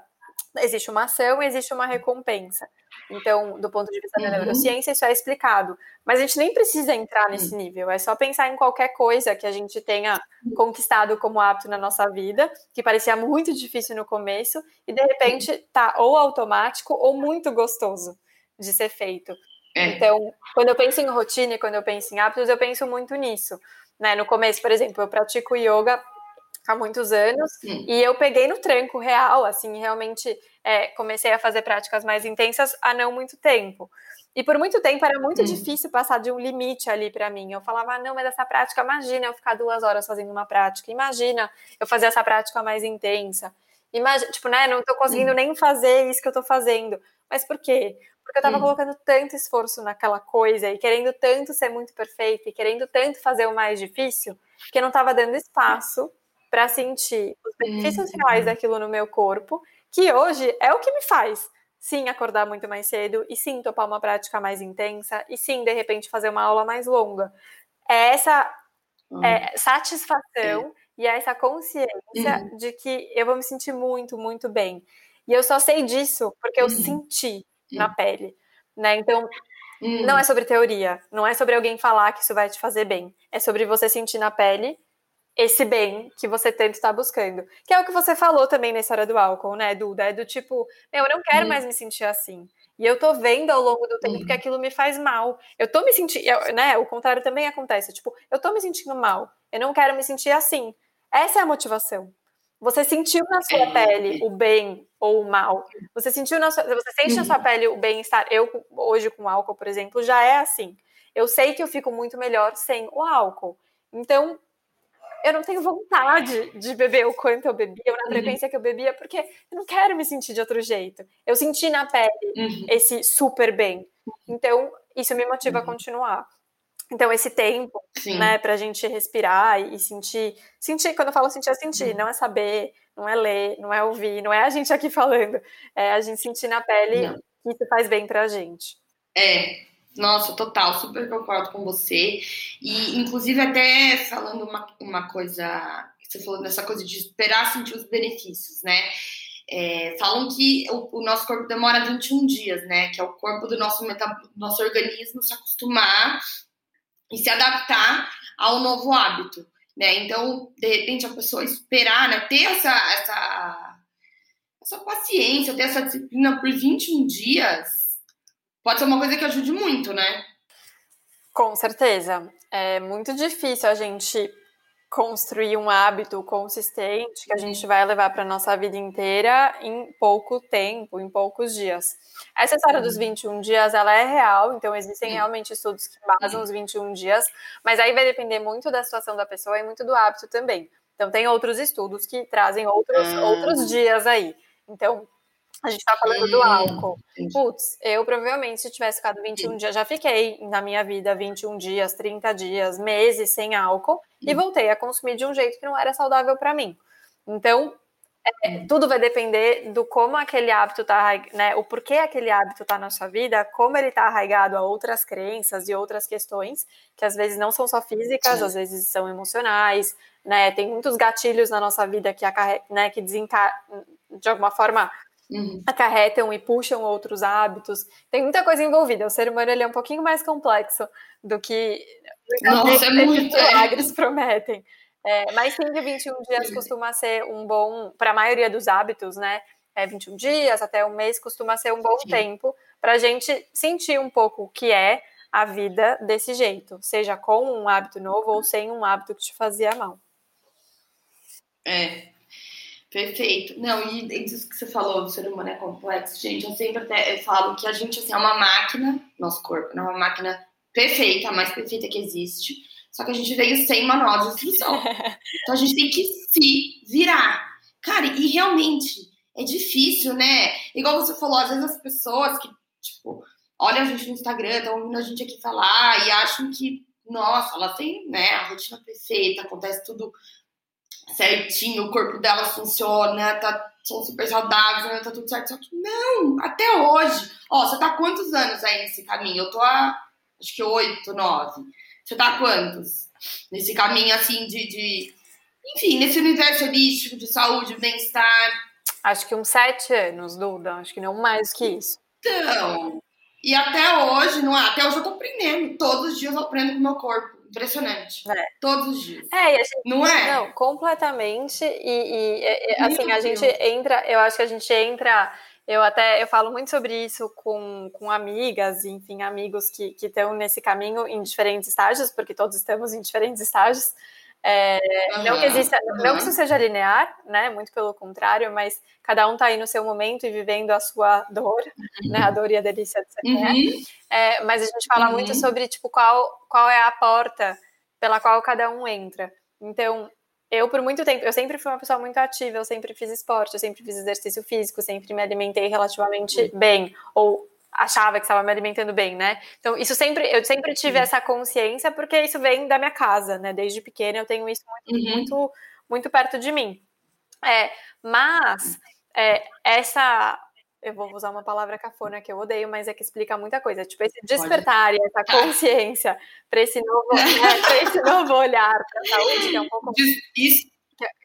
existe uma ação e existe uma recompensa. Então, do ponto de vista da uhum. neurociência, isso é explicado. Mas a gente nem precisa entrar nesse uhum. nível, é só pensar em qualquer coisa que a gente tenha conquistado como hábito na nossa vida, que parecia muito difícil no começo, e de repente tá ou automático ou muito gostoso de ser feito. É. Então, quando eu penso em rotina e quando eu penso em hábitos, eu penso muito nisso. Né? No começo, por exemplo, eu pratico yoga há muitos anos, hum. e eu peguei no tranco real, assim, realmente é, comecei a fazer práticas mais intensas há não muito tempo. E por muito tempo era muito hum. difícil passar de um limite ali para mim. Eu falava, ah, não, mas essa prática, imagina eu ficar duas horas fazendo uma prática, imagina eu fazer essa prática mais intensa. Imagina, tipo, né, não tô conseguindo hum. nem fazer isso que eu tô fazendo. Mas por quê? Porque eu tava hum. colocando tanto esforço naquela coisa e querendo tanto ser muito perfeita e querendo tanto fazer o mais difícil, que eu não tava dando espaço para sentir os benefícios uhum. reais daquilo no meu corpo, que hoje é o que me faz sim acordar muito mais cedo e sim topar uma prática mais intensa e sim de repente fazer uma aula mais longa. É essa uhum. é, satisfação e é essa consciência uhum. de que eu vou me sentir muito, muito bem. E eu só sei disso porque eu uhum. senti na pele, né? Então, não é sobre teoria, não é sobre alguém falar que isso vai te fazer bem, é sobre você sentir na pele esse bem que você tanto está buscando. Que é o que você falou também nessa hora do álcool, né, Duda? É do tipo, eu não quero uhum. mais me sentir assim. E eu tô vendo ao longo do tempo uhum. que aquilo me faz mal. Eu tô me sentindo, né? O contrário também acontece. Tipo, eu tô me sentindo mal. Eu não quero me sentir assim. Essa é a motivação. Você sentiu na sua é. pele o bem ou o mal. Você sentiu na sua, você sente uhum. na sua pele o bem-estar. Eu hoje com álcool, por exemplo, já é assim. Eu sei que eu fico muito melhor sem o álcool. Então, eu não tenho vontade de beber o quanto eu bebia, ou na uhum. frequência que eu bebia, porque eu não quero me sentir de outro jeito. Eu senti na pele uhum. esse super bem. Então, isso me motiva uhum. a continuar. Então, esse tempo, Sim. né, pra gente respirar e sentir. Sentir, quando eu falo sentir, é sentir, uhum. não é saber, não é ler, não é ouvir, não é a gente aqui falando. É a gente sentir na pele não. que isso faz bem pra gente. É, nossa, total, super concordo com você. E, inclusive, até falando uma, uma coisa, você falou nessa coisa de esperar sentir os benefícios, né? É, falam que o, o, nosso corpo demora 21 dias, né? Que é o corpo do nosso, nosso organismo se acostumar e se adaptar ao novo hábito, né? Então, de repente, a pessoa esperar, né? Ter essa, essa, essa paciência, ter essa disciplina por 21 dias pode ser uma coisa que ajude muito, né? Com certeza. É muito difícil a gente construir um hábito consistente que a gente vai levar para nossa vida inteira em pouco tempo, em poucos dias. Essa história dos 21 dias, ela é real, então existem realmente estudos que basam os 21 dias, mas aí vai depender muito da situação da pessoa e muito do hábito também. Então tem outros estudos que trazem outros, ah. outros dias aí. Então, a gente tá falando do álcool. Putz, eu provavelmente, se tivesse ficado 21 dias, já fiquei na minha vida 21 dias, 30 dias, meses sem álcool e voltei a consumir de um jeito que não era saudável para mim. Então, é, tudo vai depender do como aquele hábito tá, né? O porquê aquele hábito tá na sua vida, como ele tá arraigado a outras crenças e outras questões, que às vezes não são só físicas, Sim. às vezes são emocionais, né? Tem muitos gatilhos na nossa vida que, acarre... né, que desenca... de alguma forma uhum. acarretam e puxam outros hábitos. Tem muita coisa envolvida. O ser humano ele é um pouquinho mais complexo do que Nossa, é muito, é. milagres prometem. É, mas sim, de 21 dias costuma ser um bom, para a maioria dos hábitos, né? É 21 dias, até um mês costuma ser um bom sim. tempo para a gente sentir um pouco o que é a vida desse jeito, seja com um hábito novo ou sem um hábito que te fazia mal. É, perfeito. Não, e isso que você falou do ser humano é complexo, gente, eu sempre até eu falo que a gente assim, é uma máquina, nosso corpo, é uma máquina perfeita, a mais perfeita que existe, só que a gente veio sem manual de instrução. Então a gente tem que se virar. Cara, e realmente é difícil, né? Igual você falou, às vezes as pessoas que, tipo, olham a gente no Instagram, estão ouvindo a gente aqui falar e acham que, nossa, ela tem, né, a rotina perfeita, acontece tudo certinho, o corpo dela funciona, tá, são super saudáveis, né, tá tudo certo. Só que não, até hoje. Ó, você tá quantos anos aí nesse caminho? Eu tô há, acho que oito, nove. Você tá quantos? Nesse caminho, assim, de, de... Enfim, nesse universo holístico de saúde, bem-estar. Acho que uns sete anos, Duda. Acho que não mais que isso. Então, e até hoje, não é? Até hoje eu tô aprendendo. Todos os dias eu aprendo com o meu corpo. Impressionante. É. Todos os dias. É, e gente, não é? Não, completamente. E, e assim, a gente entra, eu acho que a gente entra. Eu até eu falo muito sobre isso com, com amigas, enfim, amigos que estão nesse caminho em diferentes estágios, porque todos estamos em diferentes estágios. É, uhum, não que exista, uhum. não que isso seja linear, né? Muito pelo contrário, mas cada um está aí no seu momento e vivendo a sua dor, uhum. né? A dor e a delícia de ser uhum. é, Mas a gente fala muito uhum. sobre tipo qual qual é a porta pela qual cada um entra. Então, eu por muito tempo, eu sempre fui uma pessoa muito ativa, eu sempre fiz esporte, eu sempre fiz exercício físico, sempre me alimentei relativamente bem ou achava que estava me alimentando bem, né? Então, isso sempre, eu sempre tive essa consciência, porque isso vem da minha casa, né? Desde pequena eu tenho isso muito, uhum. muito, muito perto de mim. É, mas é, essa eu vou usar uma palavra cafona que eu odeio, mas é que explica muita coisa. Tipo, esse despertar e essa consciência para esse novo, né, esse novo olhar para a saúde, que é um pouco. Isso,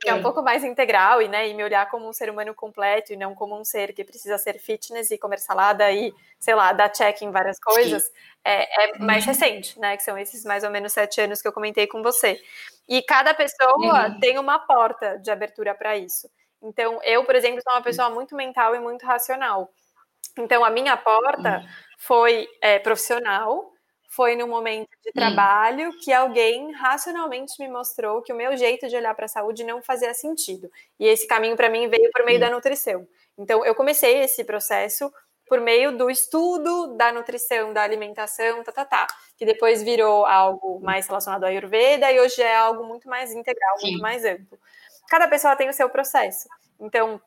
que é um é. pouco mais integral e, né, e me olhar como um ser humano completo e não como um ser que precisa ser fitness e comer salada e, sei lá, dar check em várias coisas, é, é, mais uhum. recente, né, que são esses mais ou menos sete anos que eu comentei com você. E cada pessoa uhum. tem uma porta de abertura para isso. Então, eu, por exemplo, sou uma pessoa muito mental e muito racional. Então, a minha porta uhum. foi é, profissional, foi no momento de trabalho que alguém racionalmente me mostrou que o meu jeito de olhar para a saúde não fazia sentido. E esse caminho para mim veio por meio da nutrição. Então eu comecei esse processo por meio do estudo da nutrição, da alimentação, tá, tá, tá, que depois virou algo mais relacionado à Ayurveda e hoje é algo muito mais integral, Sim. muito mais amplo. Cada pessoa tem o seu processo. Então,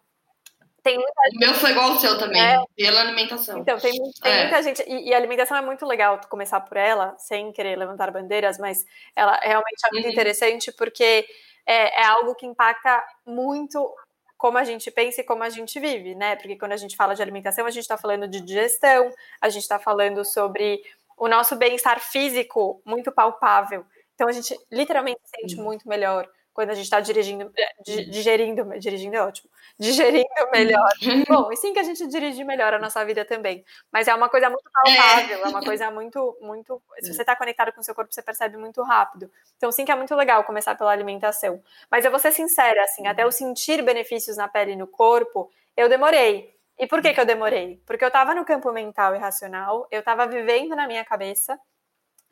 tem muita gente... O meu foi igual ao seu também, é. pela alimentação. Então, tem, tem é. muita gente. E, e, a alimentação é muito legal começar por ela, sem querer levantar bandeiras, mas ela realmente é muito uhum. interessante porque é, é algo que impacta muito como a gente pensa e como a gente vive, né? Porque quando a gente fala de alimentação, a gente está falando de digestão, a gente está falando sobre o nosso bem-estar físico muito palpável. Então a gente literalmente se sente uhum. muito melhor quando a gente está dirigindo, eh, digerindo, dirigindo é ótimo, digerindo melhor. Bom, e sim que a gente dirige melhor a nossa vida também. Mas é uma coisa muito palpável, é, é uma coisa muito, muito. Se você está conectado com o seu corpo, você percebe muito rápido. Então, sim que é muito legal começar pela alimentação. Mas eu vou ser sincera, assim, até eu sentir benefícios na pele e no corpo, eu demorei. E por que, que eu demorei? Porque eu estava no campo mental e racional, eu estava vivendo na minha cabeça,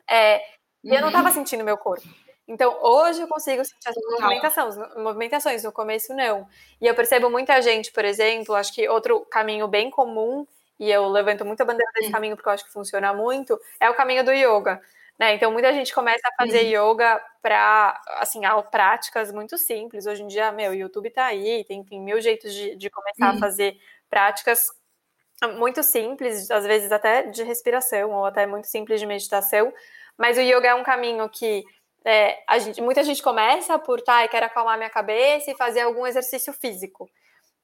é, e eu não estava uhum. sentindo meu corpo. Então, hoje eu consigo sentir essas movimentações, movimentações, no começo não. E eu percebo muita gente, por exemplo, acho que outro caminho bem comum, e eu levanto muita bandeira desse hum. caminho porque eu acho que funciona muito, é o caminho do yoga. Né? Então, muita gente começa a fazer uhum. yoga para, assim, práticas muito simples. Hoje em dia, meu, o YouTube tá aí, tem, tem mil jeitos de, de começar uhum. a fazer práticas muito simples, às vezes até de respiração, ou até muito simples de meditação. Mas o yoga é um caminho que é, gente, muita gente começa por, tá, eu quero acalmar minha cabeça e fazer algum exercício físico.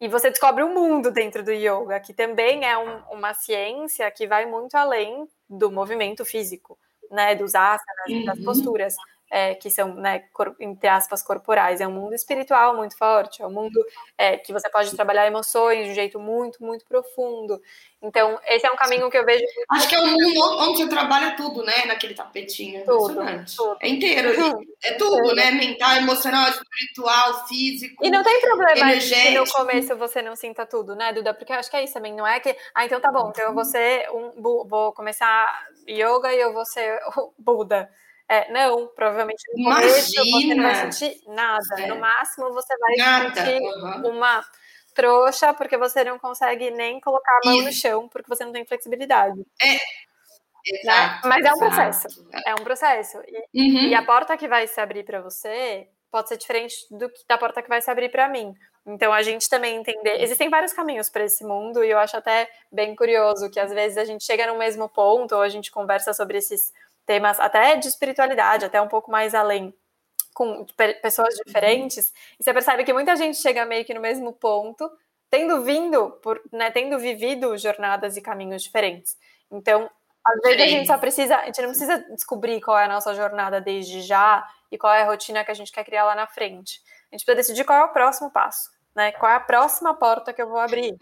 E você descobre um mundo dentro do yoga, que também é um, uma ciência que vai muito além do movimento físico, né, dos asanas, uhum. das posturas é, que são, né, entre aspas, corporais. É um mundo espiritual muito forte, é um mundo é, que você pode trabalhar emoções de um jeito muito, muito profundo. Então, esse é um caminho que eu vejo. Acho que é um mundo onde você trabalha tudo, né? Naquele tapetinho. Tudo, tudo. É inteiro. É tudo, né? Mental, emocional, espiritual, físico. E não tem problema que no começo você não sinta tudo, né, Duda? Porque eu acho que é isso também. Não é que. Ah, então tá bom. Então eu vou ser um. Vou começar yoga e eu vou ser o Buda É, não, provavelmente no começo você não vai sentir nada. É. No máximo você vai nada. sentir uhum. uma trouxa porque você não consegue nem colocar a mão Isso. no chão porque você não tem flexibilidade. É. Né? Exato, né? Mas é um processo. É um processo. E, uhum. e a porta que vai se abrir para você pode ser diferente do que da porta que vai se abrir para mim. Então a gente também entender, existem vários caminhos para esse mundo e eu acho até bem curioso que às vezes a gente chega no mesmo ponto ou a gente conversa sobre esses temas até de espiritualidade, até um pouco mais além com pessoas diferentes, e você percebe que muita gente chega meio que no mesmo ponto, tendo vindo por, né, tendo vivido jornadas e caminhos diferentes. Então, às vezes a gente só precisa, a gente não precisa descobrir qual é a nossa jornada desde já e qual é a rotina que a gente quer criar lá na frente. A gente precisa decidir qual é o próximo passo né? Qual é a próxima porta que eu vou abrir?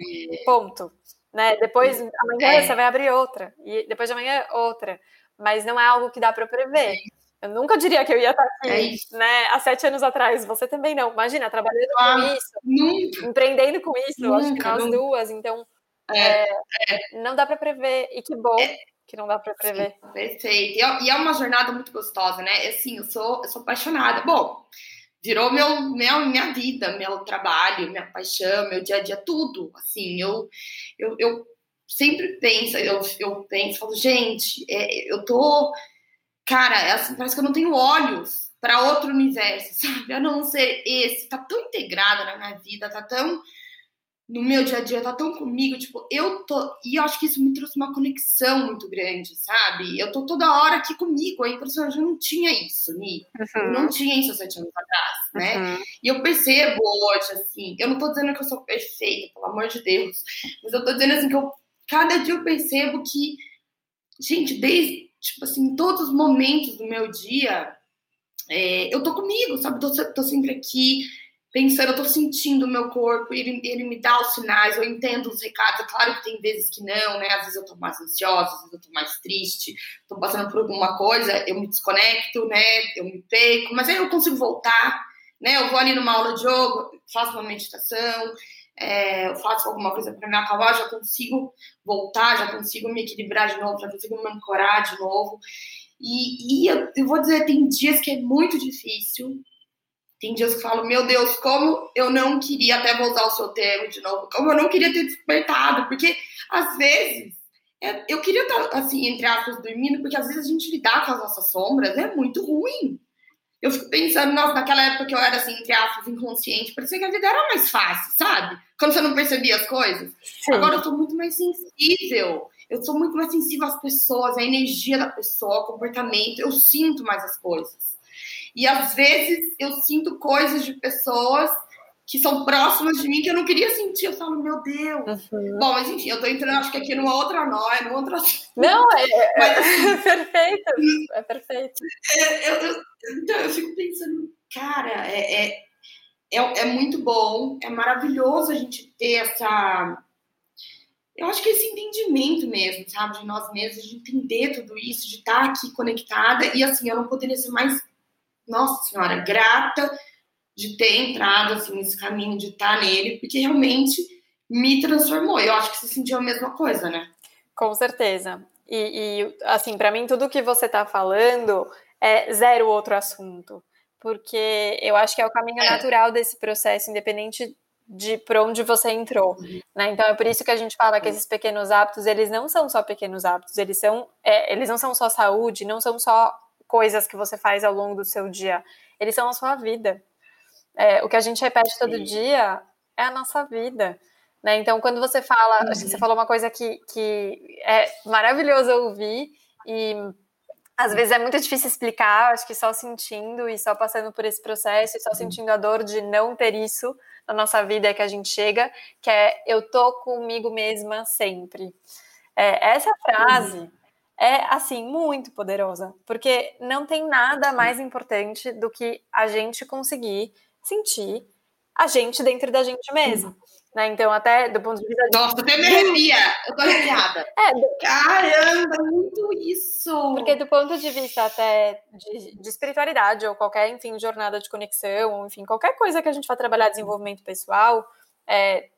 Ponto. Né? Depois, amanhã é. você vai abrir outra, e depois de amanhã outra. Mas não é algo que dá para prever. Eu nunca diria que eu ia estar aqui, é né, há sete anos atrás. Você também não. Imagina, trabalhando ah, com isso, nunca. empreendendo com isso, nunca, acho que nós nunca. duas. Então, é, é, é. não dá para prever. E que bom é. que não dá para prever. Sim, perfeito. E é uma jornada muito gostosa, né? Assim, eu sou, eu sou apaixonada. Bom, virou meu, meu, minha vida, meu trabalho, minha paixão, meu dia a dia, tudo. Assim, eu, eu, eu sempre penso, eu, eu penso, falo, gente, é, eu tô. Cara, é assim, parece que eu não tenho olhos para outro universo, sabe? A não ser esse. Tá tão integrado na minha vida, tá tão no meu dia a dia, tá tão comigo, tipo, eu tô. E eu acho que isso me trouxe uma conexão muito grande, sabe? Eu tô toda hora aqui comigo, a impressão eu não tinha isso, Ni. Uhum. Eu não tinha isso há sete anos atrás, né? Uhum. E eu percebo hoje, assim, eu não tô dizendo que eu sou perfeita, pelo amor de Deus, mas eu tô dizendo assim que eu, cada dia eu percebo que, gente, desde, tipo assim, todos os momentos do meu dia, é, eu tô comigo, sabe? Tô, tô sempre aqui pensando, eu tô sentindo o meu corpo, ele, ele me dá os sinais, eu entendo os recados. É claro que tem vezes que não, né? Às vezes eu tô mais ansiosa, às vezes eu tô mais triste, tô passando por alguma coisa, eu me desconecto, né? Eu me perco, mas aí eu consigo voltar, né? Eu vou ali numa aula de yoga, faço uma meditação, é, eu faço alguma coisa para me acalmar, já consigo voltar, já consigo me equilibrar de novo, já consigo me ancorar de novo. E, e eu, eu vou dizer, tem dias que é muito difícil, tem dias que eu falo, meu Deus, como eu não queria, até vou usar o seu termo de novo, como eu não queria ter despertado, porque às vezes é, eu queria estar, assim, entre aspas, dormindo, porque às vezes a gente lidar com as nossas sombras é muito ruim. Eu fico pensando, nossa, naquela época que eu era, assim, entre aspas, inconsciente, parecia que a vida era mais fácil, sabe? Quando você não percebia as coisas. Sim. Agora eu tô muito mais sensível. Eu sou muito mais sensível às pessoas, à energia da pessoa, ao comportamento. Eu sinto mais as coisas. E às vezes eu sinto coisas de pessoas que são próximas de mim que eu não queria sentir. Eu falo, meu Deus. Uhum. Bom, mas enfim, eu tô entrando, acho que aqui numa outra nóia, numa outra. Não, é, é, mas, assim, é perfeito. É perfeito. É, eu, eu, então, eu fico pensando, cara, é, é, é, é muito bom, é maravilhoso a gente ter essa. Eu acho que esse entendimento mesmo, sabe, de nós mesmos, de entender tudo isso, de estar aqui conectada. E assim, eu não poderia ser mais nossa senhora, grata de ter entrado assim, nesse caminho, de estar nele, porque realmente me transformou. Eu acho que você sentiu a mesma coisa, né? Com certeza. E, e assim, para mim, tudo que você está falando é zero outro assunto. Porque eu acho que é o caminho é. natural desse processo, independente de por onde você entrou, uhum. né? Então é por isso que a gente fala que esses pequenos hábitos eles não são só pequenos hábitos, eles são, é, eles não são só saúde, não são só coisas que você faz ao longo do seu dia, eles são a sua vida. É, o que a gente repete todo dia é a nossa vida. Né? Então, quando você fala, uhum. você falou uma coisa que, que é maravilhoso ouvir e às vezes é muito difícil explicar, acho que só sentindo e só passando por esse processo e só sentindo a dor de não ter isso na nossa vida é que a gente chega, que é eu tô comigo mesma sempre. É, essa frase, uhum é assim muito poderosa, porque não tem nada mais importante do que a gente conseguir sentir a gente dentro da gente mesmo. Né? Então, até do ponto de vista. Nossa, até me arrepia! Eu tô arrepiada. É, do... Caramba, muito isso! Porque do ponto de vista até de, de, espiritualidade, ou qualquer, enfim, jornada de conexão, ou enfim, qualquer coisa que a gente vai trabalhar desenvolvimento pessoal, é,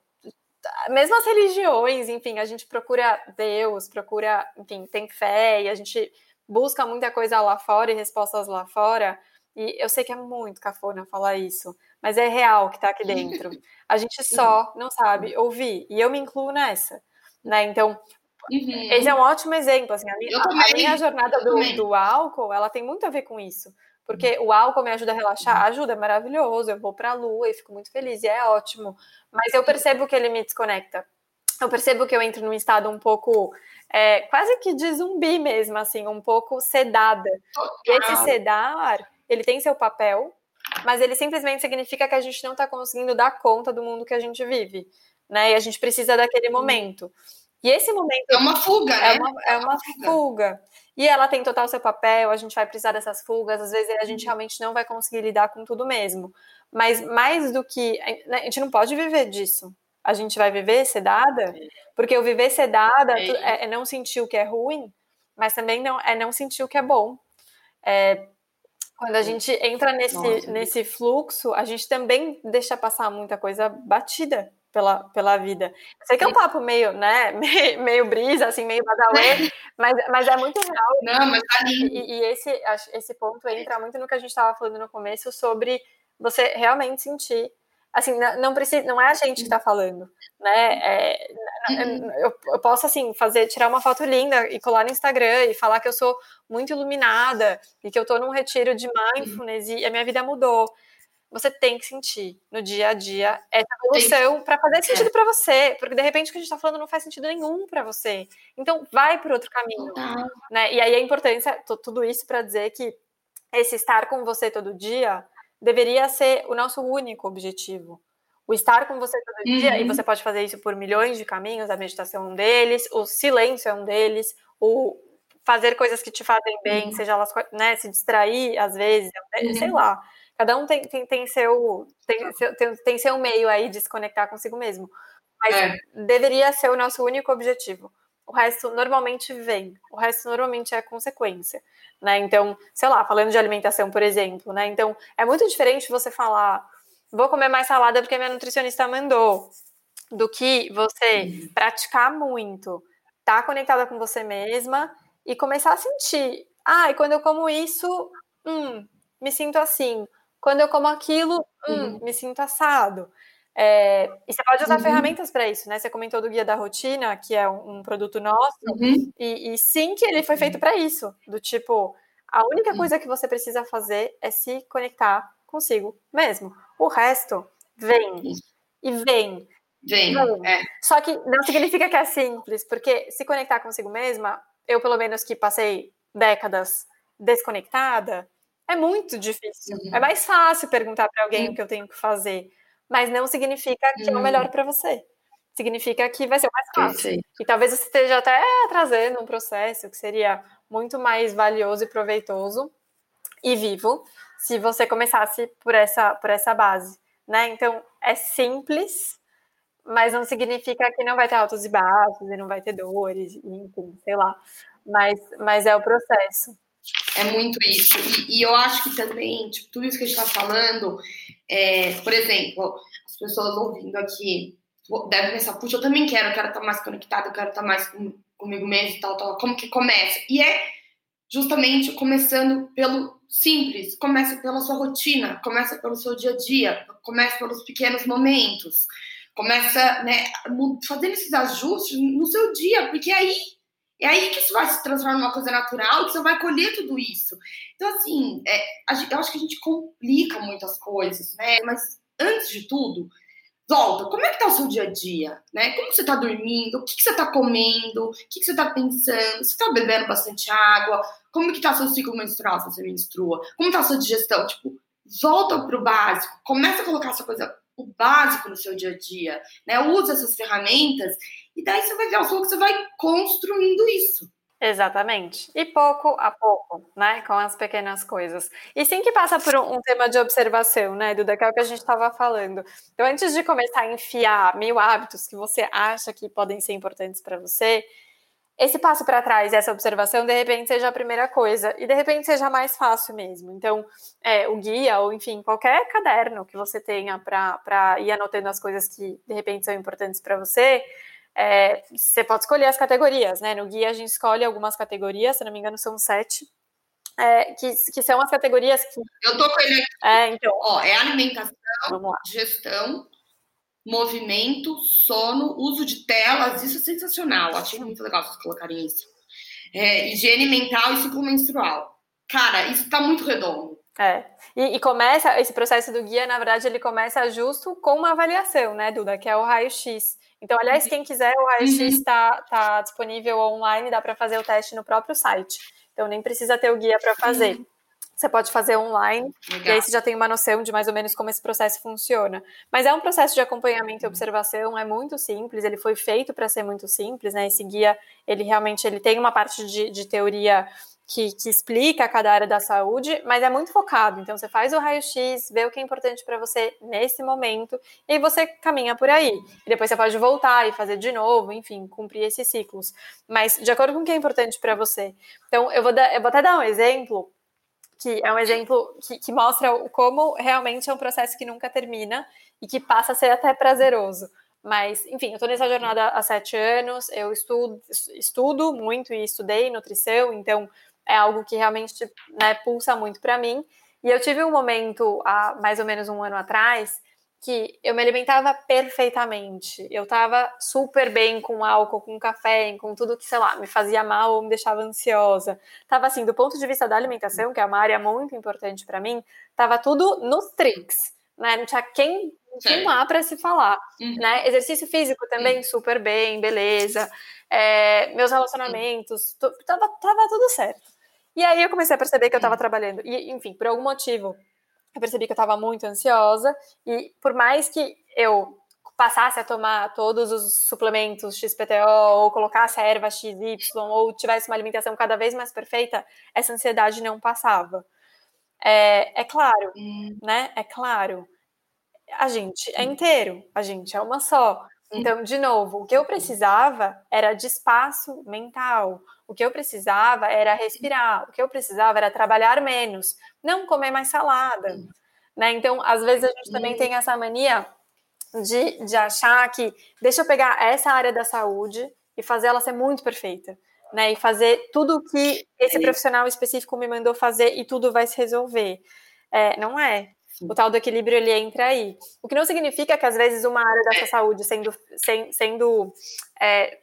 mesmo as religiões, enfim, a gente procura Deus, procura, enfim, tem fé e a gente busca muita coisa lá fora e respostas lá fora. E eu sei que é muito cafona falar isso, mas é real que tá aqui dentro. A gente só não sabe ouvir, e eu me incluo nessa, né? Então, uhum. esse é um ótimo exemplo, assim, a minha, a minha jornada do, do álcool, ela tem muito a ver com isso. Porque o álcool me ajuda a relaxar, ajuda, é maravilhoso. Eu vou para a lua e fico muito feliz, e é ótimo. Mas eu percebo que ele me desconecta. Eu percebo que eu entro num estado um pouco, é, quase que de zumbi mesmo, assim, um pouco sedada. E esse sedar, ele tem seu papel, mas ele simplesmente significa que a gente não está conseguindo dar conta do mundo que a gente vive, né? E a gente precisa daquele momento. E esse momento. É uma fuga, é né? Uma, é, é uma, uma fuga. fuga. E ela tem total seu papel, a gente vai precisar dessas fugas, às vezes a gente uhum. realmente não vai conseguir lidar com tudo mesmo. Mas mais do que. Né, a gente não pode viver disso. A gente vai viver sedada, porque o viver sedada é, é não sentir o que é ruim, mas também não, é não sentir o que é bom. É, quando a gente entra nesse, nesse fluxo, a gente também deixa passar muita coisa batida pela, pela vida. sei que é um papo meio, né, meio, meio brisa, assim, meio badalé, mas, mas é muito real. Não, mas tá e, e esse, esse ponto entra muito no que a gente estava falando no começo sobre você realmente sentir assim, não precisa, não é a gente que está falando, né? É, uhum. eu, eu, posso assim fazer, tirar uma foto linda e colar no Instagram e falar que eu sou muito iluminada e que eu estou num retiro de mindfulness e a minha vida mudou você tem que sentir no dia a dia essa evolução para fazer sentido é. para você, porque de repente o que a gente está falando não faz sentido nenhum para você. Então vai por outro caminho, né? E aí a importância, tudo isso para dizer que esse estar com você todo dia deveria ser o nosso único objetivo. O estar com você todo uhum. dia, e uhum. você pode fazer isso por milhões de caminhos, a meditação é um deles, o silêncio é um deles, o fazer coisas que te fazem bem, uhum. seja elas, né, se distrair às vezes, uhum. sei lá. Cada um tem, tem, tem, seu, tem, seu, tem, tem seu meio aí de se conectar consigo mesmo. Mas é. deveria ser o nosso único objetivo. O resto normalmente vem, o resto normalmente é consequência, né? Então, sei lá, falando de alimentação, por exemplo, né? Então, é muito diferente você falar, vou comer mais salada porque minha nutricionista mandou, do que você praticar muito, estar tá conectada com você mesma e começar a sentir, ah, e quando eu como isso, hum, me sinto assim. Quando eu como aquilo, hum, uhum. me sinto assado. É, e você pode usar uhum. ferramentas para isso, né? Você comentou do Guia da Rotina, que é um, um produto nosso, uhum. e, e, sim que ele foi feito para isso. Do tipo, a única coisa que você precisa fazer é se conectar consigo mesmo. O resto vem. E vem. Vem. vem. É. Só que não significa que é simples, porque se conectar consigo mesma, eu, pelo menos que passei décadas desconectada, é muito difícil. Uhum. É mais fácil perguntar para alguém uhum. o que eu tenho que fazer, mas não significa que é o melhor uhum. para você. Significa que vai ser mais fácil. E talvez você esteja até atrasando um processo que seria muito mais valioso e proveitoso e vivo se você começasse por essa, por essa base. Né? Então, é simples, mas não significa que não vai ter altos e baixos e não vai ter dores, enfim, sei lá. Mas, mas é o processo. É muito isso. E, e, eu acho que também, tipo, tudo isso que a gente está falando, é, por exemplo, as pessoas ouvindo aqui devem pensar, puxa, eu também quero, eu quero estar mais conectada, eu quero estar mais com, comigo mesmo e tal, tal. Como que começa? E é justamente começando pelo simples, começa pela sua rotina, começa pelo seu dia a dia, começa pelos pequenos momentos, começa, né, fazendo esses ajustes no seu dia, porque aí é aí que isso vai se transformar numa coisa natural, que você vai colher tudo isso. Então, assim, é, eu acho que a gente complica muitas coisas, né? Mas, antes de tudo, volta. Como é que tá o seu dia a dia? Né? Como você tá dormindo? O que, que você tá comendo? O que, que você tá pensando? Você tá bebendo bastante água? Como que tá seu ciclo menstrual, se você menstrua? Como tá a sua digestão? Tipo, volta pro básico. Começa a colocar essa coisa, o básico no seu dia a dia, né? Usa essas ferramentas e daí você vai ver aos poucos, você vai construindo isso. Exatamente. E pouco a pouco, né? Com as pequenas coisas. E sim que passa por um, um tema de observação, né, Duda? Que é o que a gente estava falando. Então, antes de começar a enfiar mil hábitos que você acha que podem ser importantes para você, esse passo para trás, essa observação, de repente seja a primeira coisa. E de repente seja mais fácil mesmo. Então, é, o guia, ou enfim, qualquer caderno que você tenha para ir anotando as coisas que de repente são importantes para você é, você pode escolher as categorias, né? No guia a gente escolhe algumas categorias, se não me engano são sete, é, que, que são as categorias que... Eu tô com ele aqui. É, então... Ó, é alimentação, gestão, movimento, sono, uso de telas, isso é sensacional, achei muito legal vocês colocarem isso. É, higiene mental e ciclo menstrual. Cara, isso tá muito redondo. É. E, e, começa, esse processo do guia, na verdade, ele começa justo com uma avaliação, né, Duda, que é o raio-x. Então, aliás, quem quiser, o raio-x está uhum. tá disponível online, dá para fazer o teste no próprio site. Então, nem precisa ter o guia para fazer. Uhum. Você pode fazer online, Legal. e aí você já tem uma noção de mais ou menos como esse processo funciona. Mas é um processo de acompanhamento e observação, é muito simples, ele foi feito para ser muito simples, né? Esse guia, ele realmente ele tem uma parte de, de teoria que, que, explica cada área da saúde, mas é muito focado. Então, você faz o raio-x, vê o que é importante para você nesse momento, e você caminha por aí. E depois você pode voltar e fazer de novo, enfim, cumprir esses ciclos. Mas de acordo com o que é importante para você. Então, eu vou, dar, eu vou até dar um exemplo, que é um exemplo que, que mostra como realmente é um processo que nunca termina e que passa a ser até prazeroso. Mas, enfim, eu estou nessa jornada há sete anos, eu estudo, estudo muito e estudei nutrição, então é algo que realmente né, pulsa muito para mim. E eu tive um momento, há mais ou menos um ano atrás, que eu me alimentava perfeitamente. Eu estava super bem com álcool, com café, com tudo que, sei lá, me fazia mal ou me deixava ansiosa. Tava assim, do ponto de vista da alimentação, que é uma área muito importante para mim, tava tudo nos tricks, né? Não tinha quem filmar para se falar, uhum. né? Exercício físico também super bem, beleza. É, meus relacionamentos, tava, tava tudo certo. E aí eu comecei a perceber que eu estava trabalhando. E, enfim, por algum motivo, eu percebi que eu estava muito ansiosa. E por mais que eu passasse a tomar todos os suplementos XPTO, ou colocasse a erva XY, ou tivesse uma alimentação cada vez mais perfeita, essa ansiedade não passava. É, é claro, hum. né? É claro. A gente é inteiro, a gente é uma só. Então, de novo, o que eu precisava era de espaço mental. O que eu precisava era respirar. O que eu precisava era trabalhar menos, não comer mais salada. Né? Então, às vezes a gente também tem essa mania de, de achar que deixa eu pegar essa área da saúde e fazer ela ser muito perfeita. Né, e fazer tudo o que esse profissional específico me mandou fazer e tudo vai se resolver. É, não é. O tal do equilíbrio ele entra aí. O que não significa que às vezes uma área dessa saúde sendo, sem, sendo é,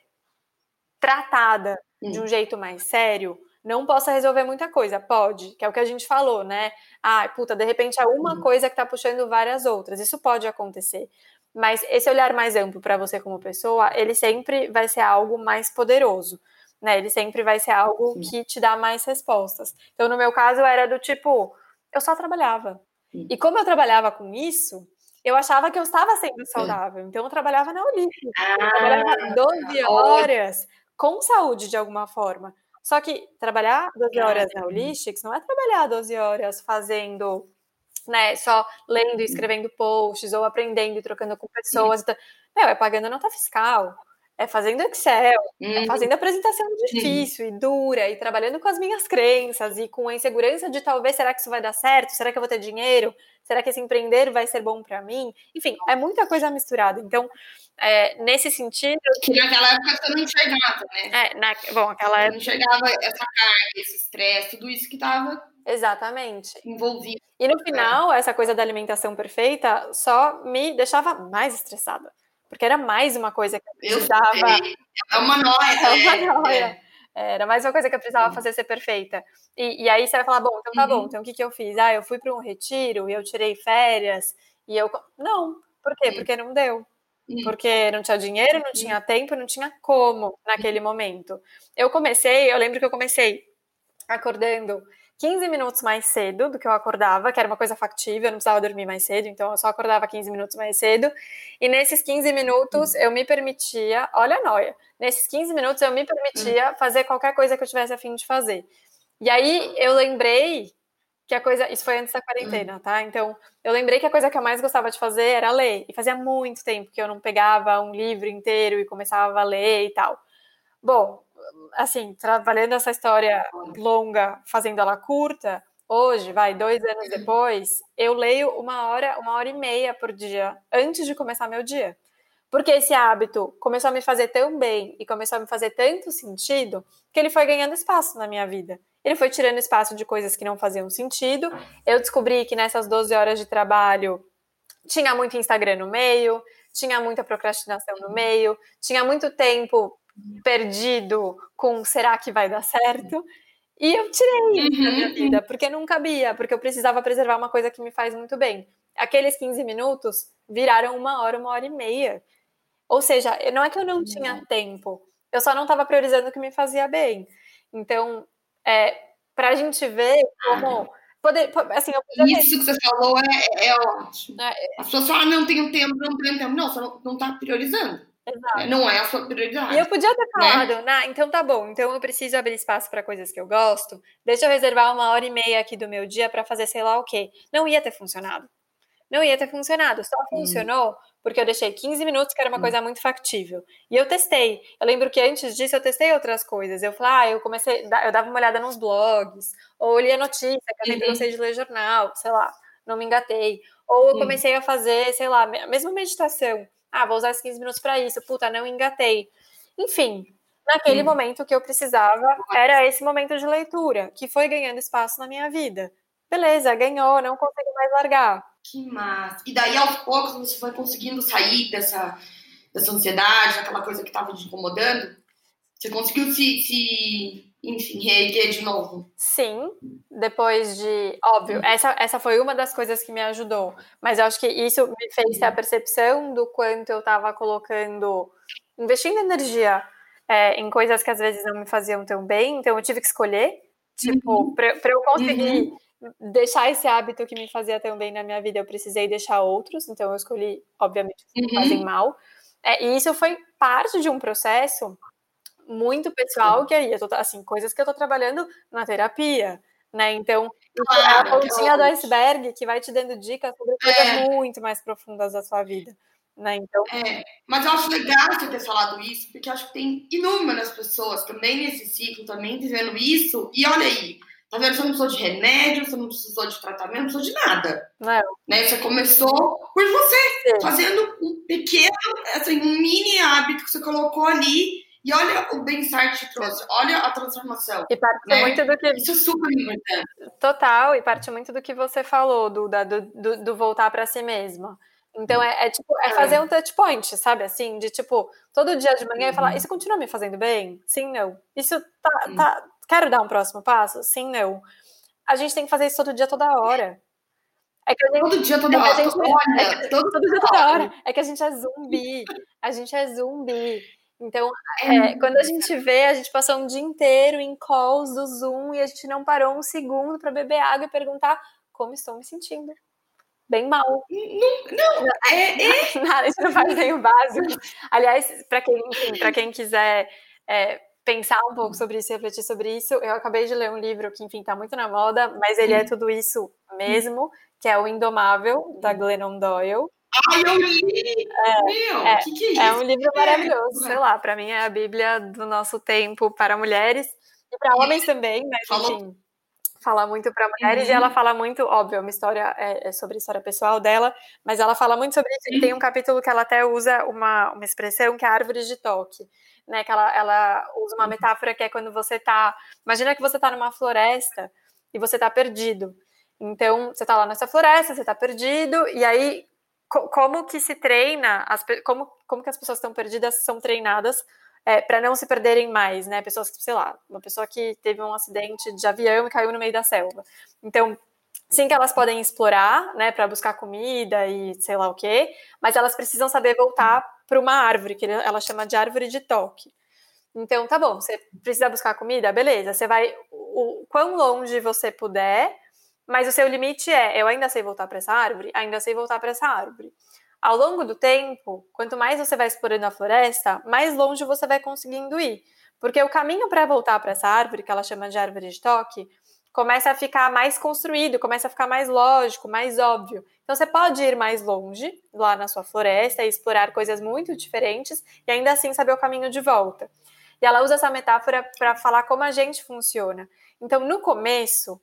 tratada de um jeito mais sério não possa resolver muita coisa. Pode, que é o que a gente falou, né? Ah, puta, de repente é uma uhum. coisa que tá puxando várias outras. Isso pode acontecer. Mas esse olhar mais amplo para você como pessoa, ele sempre vai ser algo mais poderoso. Né, ele sempre vai ser algo Sim. que te dá mais respostas. Então, no meu caso, era do tipo, eu só trabalhava. E como eu trabalhava com isso, eu achava que eu estava sendo saudável. Então eu trabalhava na Olímpica. Ah, eu trabalhava 12 horas com saúde de alguma forma. Só que trabalhar 12 horas na Holistics não é trabalhar 12 horas fazendo, né, só lendo e escrevendo posts ou aprendendo e trocando com pessoas. Meu, é pagando nota fiscal é fazendo Excel, é uhum. é fazendo apresentação difícil e dura, e trabalhando com as minhas crenças e com a insegurança de talvez será que isso vai dar certo? Será que eu vou ter dinheiro? Será que esse empreender vai ser bom para mim? Enfim, é muita coisa misturada. Então, é, nesse sentido. Que naquela época você não enxergava, né? É, na, bom, aquela época. Não enxergava essa carga, esse estresse, tudo isso que estava. Exatamente. Envolvido. E no final, essa coisa da alimentação perfeita só me deixava mais estressada porque era mais uma coisa que eu precisava. Eu é uma noia. É uma é, noia. É. Era mais uma coisa que eu precisava fazer ser perfeita. E, e aí você vai falar, bom, então tá uhum. bom, então o que, que eu fiz? Ah, eu fui para um retiro e eu tirei férias e eu. Não, por quê? Porque não deu. Porque não tinha dinheiro, não tinha tempo, não tinha como naquele momento. Eu comecei, eu lembro que eu comecei acordando 15 minutos mais cedo do que eu acordava, que era uma coisa factível, eu não precisava dormir mais cedo, então eu só acordava 15 minutos mais cedo. E nesses 15 minutos eu me permitia, olha a noia, nesses 15 minutos eu me permitia fazer qualquer coisa que eu tivesse a fim de fazer. E aí eu lembrei que a coisa, isso foi antes da quarentena, tá? Então, eu lembrei que a coisa que eu mais gostava de fazer era ler. E fazia muito tempo que eu não pegava um livro inteiro e começava a ler e tal. Bom, assim, trabalhando essa história longa, fazendo ela curta, hoje, vai, dois anos depois, eu leio uma hora, uma hora e meia por dia, antes de começar meu dia. Porque esse hábito começou a me fazer tão bem e começou a me fazer tanto sentido que ele foi ganhando espaço na minha vida. Ele foi tirando espaço de coisas que não faziam sentido. Eu descobri que nessas 12 horas de trabalho tinha muito Instagram no meio, tinha muita procrastinação no meio, tinha muito tempo perdido com será que vai dar certo? E eu tirei isso da minha uhum. vida, porque não cabia, porque eu precisava preservar uma coisa que me faz muito bem. Aqueles 15 minutos viraram uma hora, uma hora e meia. Ou seja, não é que eu não tinha tempo, eu só não estava priorizando o que me fazia bem. Então, é, para a gente ver como. Poder, assim, Isso que você falou é, é ótimo. É, As pessoas falam, ah, não tenho tempo, não tenho tempo. Não, você não está priorizando. Exato. Não é a sua prioridade. E eu podia ter né? falado, né? então tá bom, então eu preciso abrir espaço para coisas que eu gosto. Deixa eu reservar uma hora e meia aqui do meu dia para fazer sei lá o quê. Não ia ter funcionado. Não ia ter funcionado. Só hum. funcionou porque eu deixei 15 minutos, que era uma hum. coisa muito factível. E eu testei. Eu lembro que antes disso eu testei outras coisas. Eu falei, ah, eu comecei, eu dava uma olhada nos blogs, ou lia notícia, que eu sempre uhum. gostei de ler jornal, sei lá, não me engatei. Ou eu comecei a fazer, sei lá, a mesma meditação ah, vou usar esses 15 minutos para isso. Puta, não engatei. Enfim, naquele hum. momento que eu precisava, era esse momento de leitura, que foi ganhando espaço na minha vida. Beleza, ganhou, não consigo mais largar. Que massa. E daí, aos poucos, você foi conseguindo sair dessa, dessa ansiedade, daquela coisa que estava te incomodando? Você conseguiu se, se enfim, reerguer de novo? Sim, depois de. Óbvio, essa, essa foi uma das coisas que me ajudou. Mas eu acho que isso me fez ter a percepção do quanto eu estava colocando. investindo energia é, em coisas que às vezes não me faziam tão bem. Então eu tive que escolher. Tipo, uhum. para eu conseguir. Uhum. Deixar esse hábito que me fazia tão bem na minha vida, eu precisei deixar outros, então eu escolhi, obviamente, que me fazem uhum. mal. É, e isso foi parte de um processo muito pessoal, que aí eu tô, assim, coisas que eu tô trabalhando na terapia, né? Então, claro, é a pontinha do iceberg que vai te dando dicas sobre coisas é. muito mais profundas da sua vida. Né? Então... É, mas eu acho legal você ter falado isso, porque acho que tem inúmeras pessoas também nesse ciclo, também vivendo isso, e olha aí, tá vendo? Você não precisou de remédio, você não precisou de tratamento, não precisou de nada. Não. Né? Você começou por você, Sim. fazendo um pequeno, assim, um mini hábito que você colocou ali e olha o bem-estar que te trouxe, olha a transformação. E parte né? muito do que. Isso é super importante. Total, e parte muito do que você falou, do, do, do, do voltar para si mesma. Então é, é tipo, é, é fazer um touch point, sabe? Assim, de tipo, todo dia de manhã e falar, uhum. isso continua me fazendo bem? Sim, não. Isso tá, tá. Quero dar um próximo passo? Sim, não. A gente tem que fazer isso todo dia, toda hora. É que gente, todo dia, toda é hora. Gente, Olha, é que, todo, todo dia, toda hora. É que a gente é zumbi. A gente é zumbi. Então, é, quando a gente vê, a gente passou um dia inteiro em calls do Zoom e a gente não parou um segundo para beber água e perguntar como estou me sentindo. Bem mal. Não, não é, é. Nada, isso não faz nem o básico. Aliás, para quem, quem quiser é, pensar um pouco sobre isso, refletir sobre isso, eu acabei de ler um livro que, enfim, está muito na moda, mas ele é tudo isso mesmo, que é o Indomável, da Glennon Doyle. Ai, eu li! É, Meu, é, que que é, isso? é um livro maravilhoso, sei lá, para mim é a Bíblia do nosso tempo para mulheres e para homens também, né? Falou. Enfim, fala muito para mulheres uhum. e ela fala muito, óbvio, uma história é, é, sobre a história pessoal dela, mas ela fala muito sobre isso. E tem um capítulo que ela até usa uma, uma expressão que é árvore de toque, né? Que ela, ela usa uma uhum. metáfora que é quando você tá. Imagina que você tá numa floresta e você tá perdido. Então, você tá lá nessa floresta, você tá perdido, e aí como que se treina, as, como, como que as pessoas estão perdidas são treinadas é, para não se perderem mais, né? Pessoas que, sei lá, uma pessoa que teve um acidente de avião e caiu no meio da selva. Então, sim que elas podem explorar, né, para buscar comida e sei lá o quê, mas elas precisam saber voltar para uma árvore, que ela chama de árvore de toque. Então, tá bom, você precisa buscar comida, beleza, você vai o quão longe você puder, mas o seu limite é: eu ainda sei voltar para essa árvore, ainda sei voltar para essa árvore. Ao longo do tempo, quanto mais você vai explorando a floresta, mais longe você vai conseguindo ir. Porque o caminho para voltar para essa árvore, que ela chama de árvore de toque, começa a ficar mais construído, começa a ficar mais lógico, mais óbvio. Então você pode ir mais longe, lá na sua floresta, e explorar coisas muito diferentes e ainda assim saber o caminho de volta. E ela usa essa metáfora para falar como a gente funciona. Então, no começo,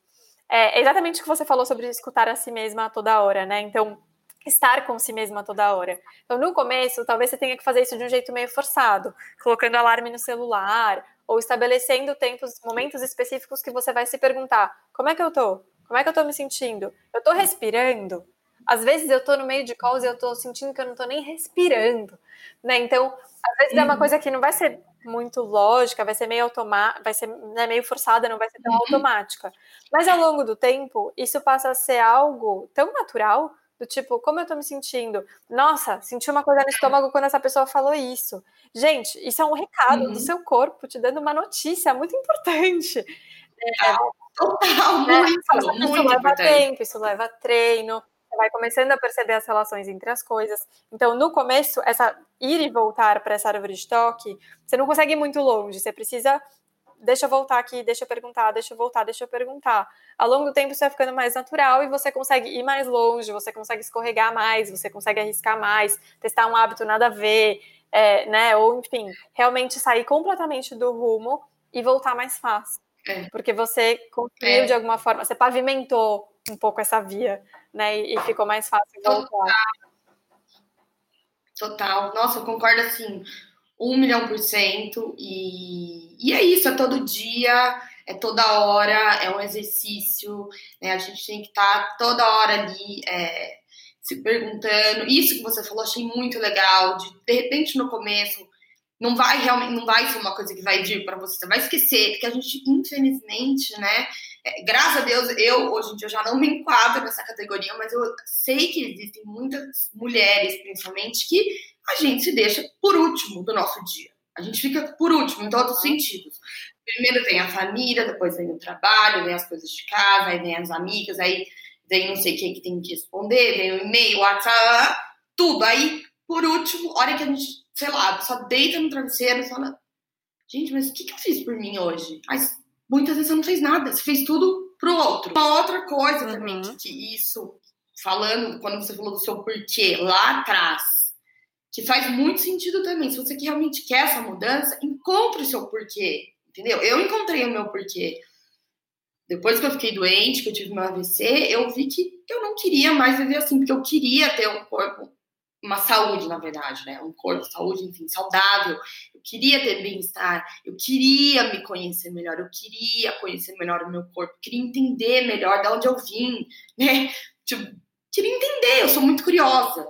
é exatamente o que você falou sobre escutar a si mesma toda hora, né? Então, estar com si mesma toda hora. Então, no começo, talvez você tenha que fazer isso de um jeito meio forçado, colocando alarme no celular ou estabelecendo tempos, momentos específicos que você vai se perguntar: como é que eu tô? Como é que eu tô me sentindo? Eu tô respirando? Às vezes eu tô no meio de calls e eu tô sentindo que eu não tô nem respirando, né? Então, às vezes é uma uhum. coisa que não vai ser muito lógica, vai ser meio automática, vai ser né, meio forçada, não vai ser tão uhum. automática. Mas ao longo do tempo, isso passa a ser algo tão natural do tipo, como eu tô me sentindo? Nossa, senti uma coisa no estômago quando essa pessoa falou isso. Gente, isso é um recado uhum. do seu corpo te dando uma notícia muito importante. É, Total, né? muito, isso muito leva importante. tempo, isso leva treino, você vai começando a perceber as relações entre as coisas. Então, no começo, essa ir e voltar para essa árvore de toque, você não consegue ir muito longe, você precisa deixa eu voltar aqui, deixa eu perguntar, deixa eu voltar, deixa eu perguntar. Ao longo do tempo isso vai ficando mais natural e você consegue ir mais longe, você consegue escorregar mais, você consegue arriscar mais, testar um hábito nada a ver, é, né? Ou enfim, realmente sair completamente do rumo e voltar mais fácil. É. Porque você construiu é. de alguma forma, você pavimentou um pouco essa via, né? E, e ficou mais fácil voltar. Total. Total. Nossa, eu concordo assim um milhão por cento. E, e é isso, é todo dia, é toda hora, é um exercício, né? A gente tem que estar tá toda hora ali é, se perguntando. Isso que você falou, achei muito legal. De, de repente, no começo, não vai realmente, não vai ser uma coisa que vai vir para você, você vai esquecer, porque a gente, infelizmente, né? É, graças a Deus, eu hoje em dia já não me enquadro nessa categoria, mas eu sei que existem muitas mulheres, principalmente, que a gente se deixa por último do nosso dia. A gente fica por último em todos os sentidos. Primeiro vem a família, depois vem o trabalho, vem as coisas de casa, aí vem as amigas, aí vem não sei quem que tem que responder, vem o e-mail, WhatsApp, tudo. Aí, por último, hora que a gente, sei lá, só deita no travesseiro e fala: gente, mas o que, que eu fiz por mim hoje? Mas muitas vezes você não fez nada, você fez tudo pro outro. Uma outra coisa uhum. também que, que isso, falando, quando você falou do seu porquê lá atrás, que faz muito sentido também. Se você realmente quer essa mudança, encontre o seu porquê, entendeu? Eu encontrei o meu porquê. Depois que eu fiquei doente, que eu tive meu AVC, eu vi que eu não queria mais viver assim, porque eu queria ter um corpo, uma saúde, na verdade, né? Um corpo, saúde, enfim, saudável. Eu queria ter bem-estar, eu queria me conhecer melhor, eu queria conhecer melhor o meu corpo, queria entender melhor de onde eu vim, né? Tipo, queria entender, eu sou muito curiosa.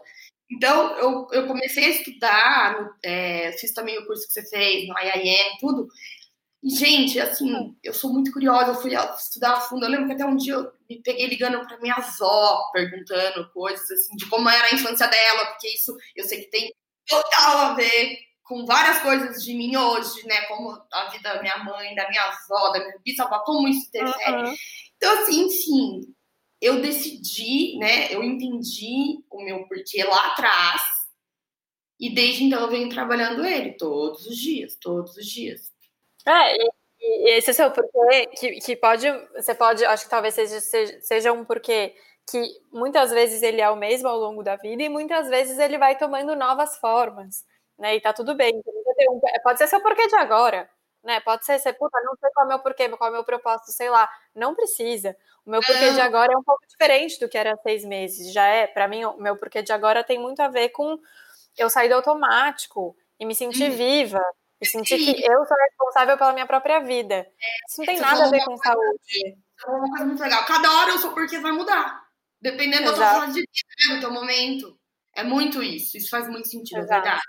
Então, eu, eu comecei a estudar, é, fiz também o curso que você fez no IIM, tudo. E, gente, assim, eu sou muito curiosa, eu fui estudar a fundo. Eu lembro que até um dia eu me peguei ligando para minha avó, perguntando coisas, assim, de como era a infância dela, porque isso eu sei que tem total a ver com várias coisas de mim hoje, né? Como a vida da minha mãe, da minha avó, da minha bisavó, como isso interfere. Uhum. Então, assim, enfim, eu decidi, né? Eu entendi o meu porquê lá atrás. E desde então eu venho trabalhando ele todos os dias, todos os dias. É, e, e esse é o seu porquê que, que pode, você pode, acho que talvez seja, seja um porquê que muitas vezes ele é o mesmo ao longo da vida e muitas vezes ele vai tomando novas formas, né? E tá tudo bem. Pode ser seu porquê de agora, né? Pode ser, você, puta, não sei qual é o meu porquê, qual é o meu propósito, sei lá. Não precisa. O meu porquê de agora é um pouco diferente do que era há seis meses. Já é, para mim, o meu porquê de agora tem muito a ver com eu sair do automático e me sentir hum. viva. E sentir Sim. que eu sou responsável pela minha própria vida. É, Isso não tem nada a ver com saúde. É uma coisa muito legal. Cada hora eu sou porquê vai mudar. Dependendo Exato. da tua fase de vida, do teu momento. É muito isso. Isso faz muito sentido, é Exato. verdade.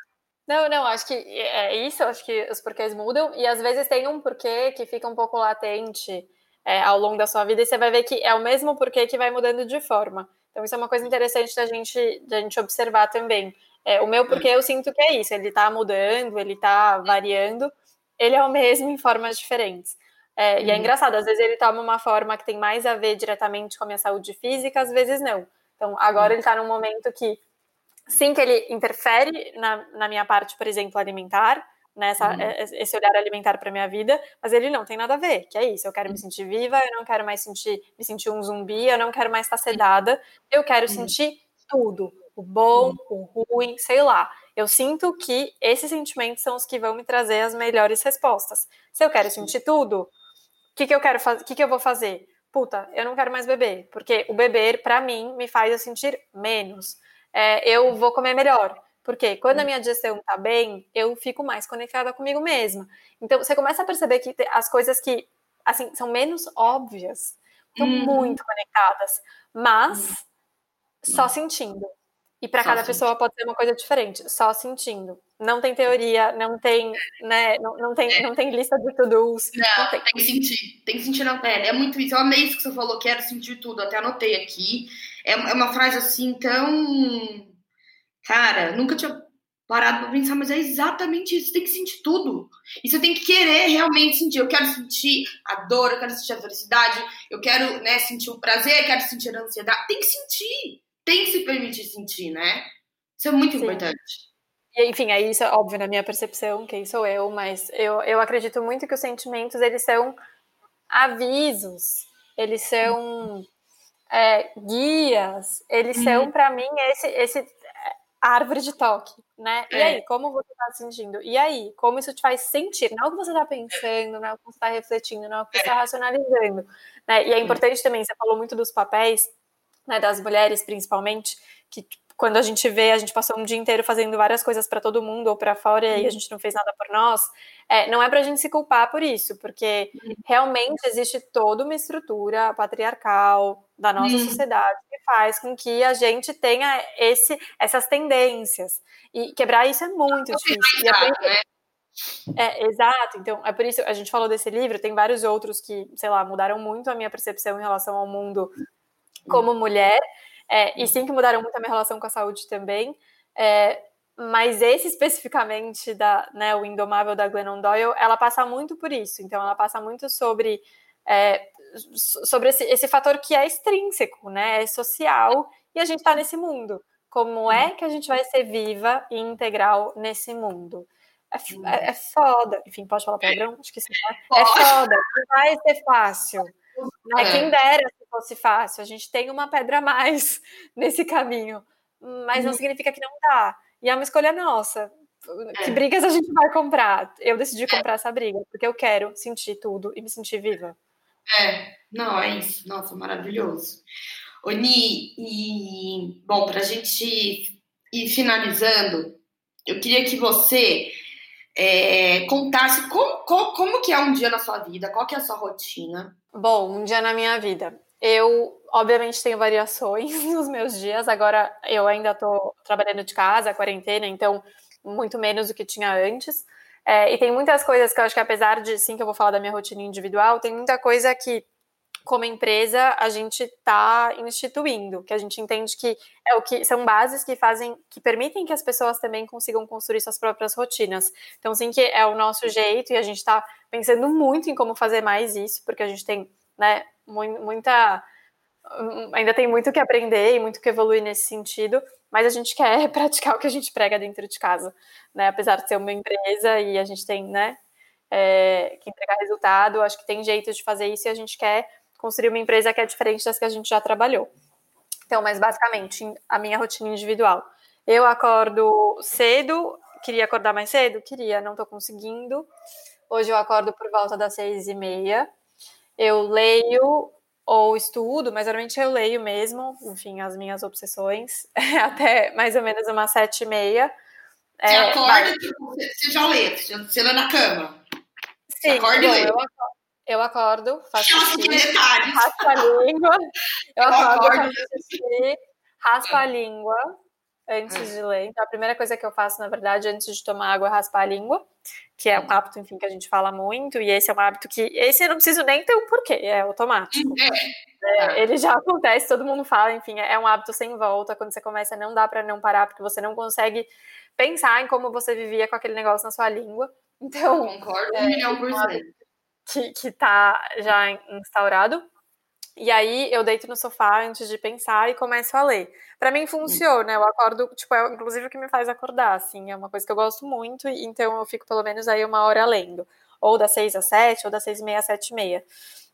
Não, não, acho que é isso, acho que os porquês mudam, e às vezes tem um porquê que fica um pouco latente é, ao longo da sua vida, e você vai ver que é o mesmo porquê que vai mudando de forma. Então, isso é uma coisa interessante da gente, da gente observar também. É, o meu porquê eu sinto que é isso, ele tá mudando, ele tá variando, ele é o mesmo em formas diferentes. É, uhum. E é uhum. engraçado, às vezes ele toma uma forma que tem mais a ver diretamente com a minha saúde física, às vezes não. Então, agora uhum. ele tá num momento que sim que ele interfere na, na minha parte, por exemplo, alimentar, nessa uhum. É, é, esse olhar alimentar para minha vida, mas ele não tem nada a ver, que é isso, eu quero me sentir viva, eu não quero mais sentir me sentir um zumbi, eu não quero mais estar sedada, eu quero uhum. sentir tudo, o bom, o ruim, sei lá. Eu sinto que esses sentimentos são os que vão me trazer as melhores respostas. Se eu quero sentir tudo, o que, que eu quero fazer? O que, que eu vou fazer? Puta, eu não quero mais beber, porque o beber, para mim, me faz eu sentir menos. é, eu vou comer melhor. Porque quando a minha digestão tá bem, eu fico mais conectada comigo mesma. Então, você começa a perceber que as coisas que, assim, são menos óbvias, estão uhum. muito conectadas, mas só sentindo. E para cada pessoa pode ser uma coisa diferente, só sentindo. Não tem teoria, não tem, né, não, não tem, é. não tem lista de to-dos. Não, não tem. tem. que sentir, tem que sentir na pele. É muito isso. Eu amei isso que você falou, quero sentir tudo, até anotei aqui. É, é uma frase assim tão. Cara, nunca tinha parado para pensar, mas é exatamente isso. Você tem que sentir tudo. E você tem que querer realmente sentir. Eu quero sentir a dor, eu quero sentir a felicidade, eu quero né, sentir o prazer, eu quero sentir a ansiedade. Tem que sentir tem que se permitir sentir, né? Isso é muito Sim. importante. E, enfim, aí isso é óbvio na minha percepção, quem sou eu, mas eu, eu acredito muito que os sentimentos, eles são avisos, eles são é, guias, eles uhum. são, para mim, esse, esse é, árvore de toque, né? E é. aí, como você tá sentindo? E aí, como isso te faz sentir? Não é o que você tá pensando, não é o que você tá refletindo, não é o que você tá racionalizando, né? E é importante também, você falou muito dos papéis, né, das mulheres principalmente, que quando a gente vê, a gente passou um dia inteiro fazendo várias coisas para todo mundo ou para fora e a uhum. gente não fez nada por nós, é, não é para a gente se culpar por isso, porque uhum. realmente existe toda uma estrutura patriarcal da nossa uhum. sociedade que faz com que a gente tenha esse, essas tendências. E quebrar isso é muito difícil. É, né? é, exato. Então, é por isso a gente falou desse livro, tem vários outros que, sei lá, mudaram muito a minha percepção em relação ao mundo como mulher, é, e sim que mudaram muito a minha relação com a saúde também. É, mas esse especificamente da, né, o Indomável da Glennon Doyle, ela passa muito por isso. Então, ela passa muito sobre é, sobre esse, esse fator que é extrínseco, né, é social, e a gente está nesse mundo. Como é que a gente vai ser viva e integral nesse mundo? É, é, é foda. Enfim, pode falar palavrão? Acho que sim. Né? É foda. Não vai ser fácil. Né? Quem dera fosse fácil, a gente tem uma pedra a mais nesse caminho, mas não uhum. significa que não dá. E é uma escolha nossa. Que é. brigas a gente vai comprar? Eu decidi é. comprar essa briga, porque eu quero sentir tudo e me sentir viva. É, não, é isso. Nossa, maravilhoso. Oni, e bom, para a gente ir finalizando, eu queria que você é, contasse como, como, como, que é um dia na sua vida, qual que é a sua rotina. Bom, um dia na minha vida. Eu, obviamente, tenho variações nos meus dias. Agora, eu ainda estou trabalhando de casa, quarentena, então, muito menos do que tinha antes. É, e tem muitas coisas que eu acho que, apesar de, sim, que eu vou falar da minha rotina individual, tem muita coisa que, como empresa, a gente está instituindo, que a gente entende que é o que são bases que fazem, que permitem que as pessoas também consigam construir suas próprias rotinas. Então, sim, que é o nosso jeito e a gente está pensando muito em como fazer mais isso, porque a gente tem, né, muita. Ainda tem muito que aprender e muito que evoluir nesse sentido, mas a gente quer praticar o que a gente prega dentro de casa, né? Apesar de ser uma empresa e a gente tem, né, é, que entregar resultado, acho que tem jeito de fazer isso e a gente quer construir uma empresa que é diferente das que a gente já trabalhou. Então, mas basicamente, a minha rotina individual. Eu acordo cedo, queria acordar mais cedo? Queria, não tô conseguindo. Hoje eu acordo por volta das seis e meia eu leio ou estudo, mas geralmente eu leio mesmo, enfim, as minhas obsessões, até mais ou menos umas sete e meia. Você é, acorda, tipo, você já lê, você lê na cama. Sim, acorda bom, e lê. Eu acordo, eu acordo faço xixi, raspo a língua, eu, eu acordo, acordo faço xixi, raspo a língua, antes é. de ler. Então, a primeira coisa que eu faço, na verdade, antes de tomar água, é raspar a língua, que é um hábito, enfim, que a gente fala muito, e esse é um hábito que, esse eu não preciso nem ter um porquê, é automático. É, é ele já acontece, todo mundo fala, enfim, é um hábito sem volta, quando você começa, não dá para não parar, porque você não consegue pensar em como você vivia com aquele negócio na sua língua. Então, concordo um milhão por cento. Que, que tá já instaurado. E aí eu deito no sofá antes de pensar e começo a ler. Para mim funciona, eu acordo, tipo, é inclusive o que me faz acordar, assim, é uma coisa que eu gosto muito, então eu fico pelo menos aí uma hora lendo. Ou das seis às sete, ou das seis e meia às sete e meia.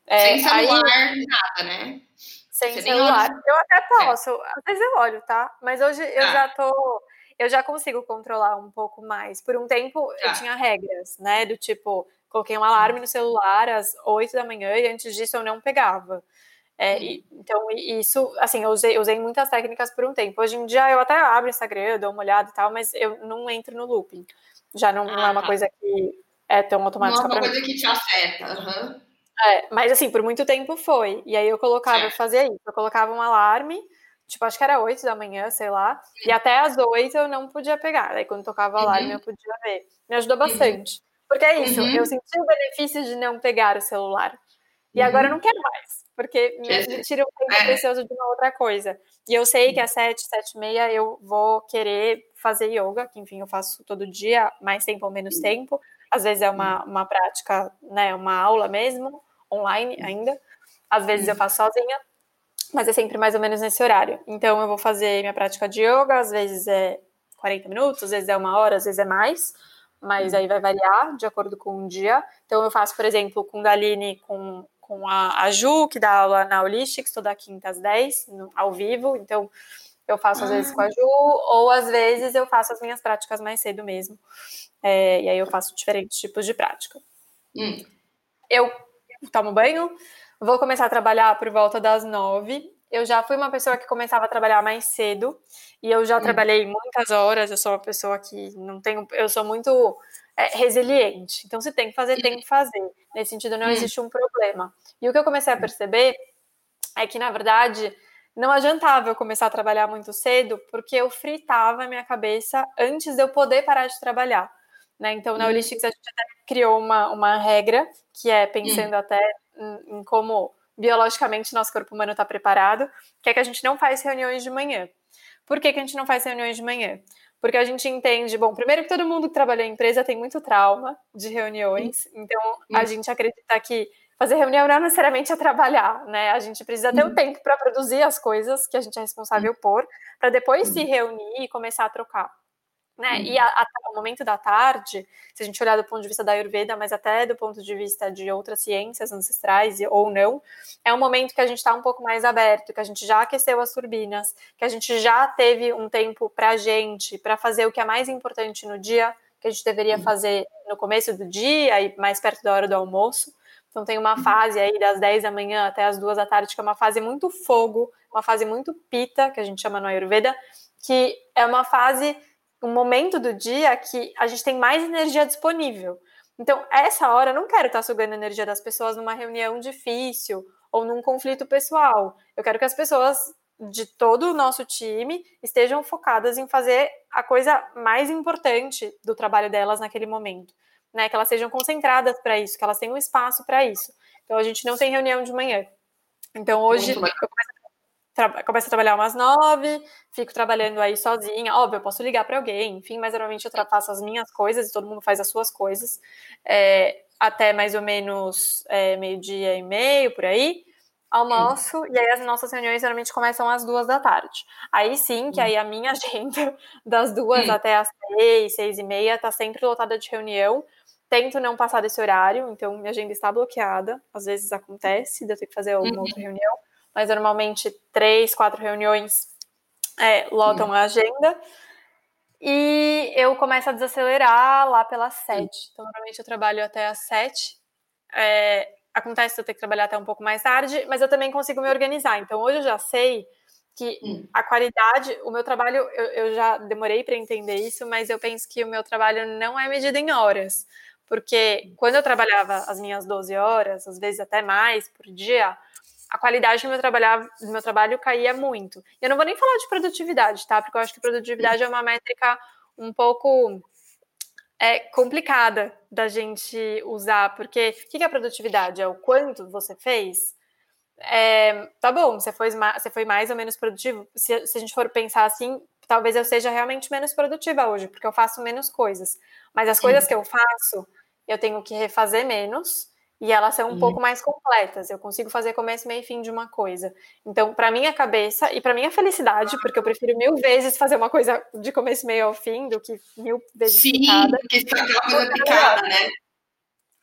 É, sem celular, aí, nada, né? Sem Você celular. Eu até é. posso, é. às vezes eu olho, tá? Mas hoje eu ah. já tô. Eu já consigo controlar um pouco mais. Por um tempo eu tinha regras, né? Do tipo, coloquei um alarme no celular às oito da manhã e antes disso eu não pegava. É, e, então, isso, assim, eu usei, usei muitas técnicas por um tempo. Hoje em dia eu até abro o Instagram, dou uma olhada e tal, mas eu não entro no looping. Já não, ah, não é uma ah. coisa que é tão automática. Não é uma coisa mim. que te afeta. Uhum. É, mas assim, por muito tempo foi. E aí eu colocava, eu fazia isso, eu colocava um alarme, tipo, acho que era 8 da manhã, sei lá, e até às 8 eu não podia pegar. Aí quando tocava o alarme uhum. eu podia ver. Me ajudou uhum. bastante. Uhum. Porque é isso, uhum. eu senti o benefício de não pegar o celular. E agora eu uhum. não quero mais, porque me tira um tempo é. precioso de uma outra coisa. E eu sei que às 7, 7 e meia eu vou querer fazer yoga, que enfim eu faço todo dia, mais tempo ou menos tempo. Às vezes é uma, uma prática, né, uma aula mesmo, online ainda. Às vezes eu faço sozinha, mas é sempre mais ou menos nesse horário. Então eu vou fazer minha prática de yoga, às vezes é 40 minutos, às vezes é uma hora, às vezes é mais mas aí vai variar de acordo com o dia. Então, eu faço, por exemplo, Kundalini com, com a, a Ju, que dá aula na Holistics, toda quinta às 10, no, ao vivo. Então, eu faço às vezes com a Ju, ou às vezes eu faço as minhas práticas mais cedo mesmo. É, e aí eu faço diferentes tipos de prática. Hum. Eu tomo banho, vou começar a trabalhar por volta das nove eu já fui uma pessoa que começava a trabalhar mais cedo e eu já hum. trabalhei muitas horas. Eu sou uma pessoa que não tenho, eu sou muito é, resiliente. Então, se tem que fazer, tem que fazer. Nesse sentido, não hum. existe um problema. E o que eu comecei a perceber é que, na verdade, não adiantava eu começar a trabalhar muito cedo, porque eu fritava a minha cabeça antes de eu poder parar de trabalhar. Né? Então, na hum. Holistics, a gente até criou uma, uma regra, que é pensando até em, em como biologicamente nosso corpo humano está preparado, que é que a gente não faz reuniões de manhã. Por que, que a gente não faz reuniões de manhã? Porque a gente entende, bom, primeiro que todo mundo que trabalha em empresa tem muito trauma de reuniões, então a gente acredita que fazer reunião não é necessariamente é trabalhar, né? A gente precisa ter o tempo para produzir as coisas que a gente é responsável por, para depois se reunir e começar a trocar. Né? Uhum. E a, a, o momento da tarde, se a gente olhar do ponto de vista da Ayurveda, mas até do ponto de vista de outras ciências ancestrais ou não, é um momento que a gente está um pouco mais aberto, que a gente já aqueceu as turbinas, que a gente já teve um tempo para a gente, para fazer o que é mais importante no dia, que a gente deveria uhum. fazer no começo do dia e mais perto da hora do almoço. Então tem uma uhum. fase aí das 10 da manhã até as 2 da tarde, que é uma fase muito fogo, uma fase muito pita, que a gente chama no Ayurveda, que é uma fase um momento do dia que a gente tem mais energia disponível. Então, essa hora eu não quero estar sugando a energia das pessoas numa reunião difícil ou num conflito pessoal. Eu quero que as pessoas de todo o nosso time estejam focadas em fazer a coisa mais importante do trabalho delas naquele momento, né? Que elas sejam concentradas para isso, que elas tenham espaço para isso. Então a gente não tem reunião de manhã. Então hoje eu começo começo a trabalhar umas nove, fico trabalhando aí sozinha. Óbvio, eu posso ligar para alguém, enfim, mas geralmente eu faço as minhas coisas e todo mundo faz as suas coisas. É, até mais ou menos é, meio-dia e meio, por aí. Almoço, e aí as nossas reuniões geralmente começam às duas da tarde. Aí sim, que aí a minha agenda das duas sim. até as seis, seis e meia, tá sempre lotada de reunião. Tento não passar desse horário, então minha agenda está bloqueada. Às vezes acontece de eu ter que fazer alguma uhum. outra reunião mas normalmente três, quatro reuniões é, lotam uhum. a agenda. E eu começo a desacelerar lá pelas sete. Então, normalmente eu trabalho até às sete. É, acontece eu ter que trabalhar até um pouco mais tarde, mas eu também consigo me organizar. Então, hoje eu já sei que hum. a qualidade, o meu trabalho, eu, eu já demorei para entender isso, mas eu penso que o meu trabalho não é medido em horas. Porque quando eu trabalhava as minhas 12 horas, às vezes até mais por dia, a qualidade do meu, trabalho, do meu trabalho caía muito. Eu não vou nem falar de produtividade, tá? Porque eu acho que produtividade é uma métrica um pouco é, complicada da gente usar, porque o que é produtividade? É o quanto você fez? É, tá bom, você foi, você foi mais ou menos produtivo. Se, se a gente for pensar assim, talvez eu seja realmente menos produtiva hoje, porque eu faço menos coisas. Mas as coisas que eu faço, eu tenho que refazer menos e elas são um uhum. pouco mais completas. Eu consigo fazer começo, meio e fim de uma coisa. Então, para minha cabeça e para minha felicidade, porque eu prefiro mil vezes fazer uma coisa de começo, meio ao fim do que mil vezes Sim, picada. que está aquela coisa picada, né?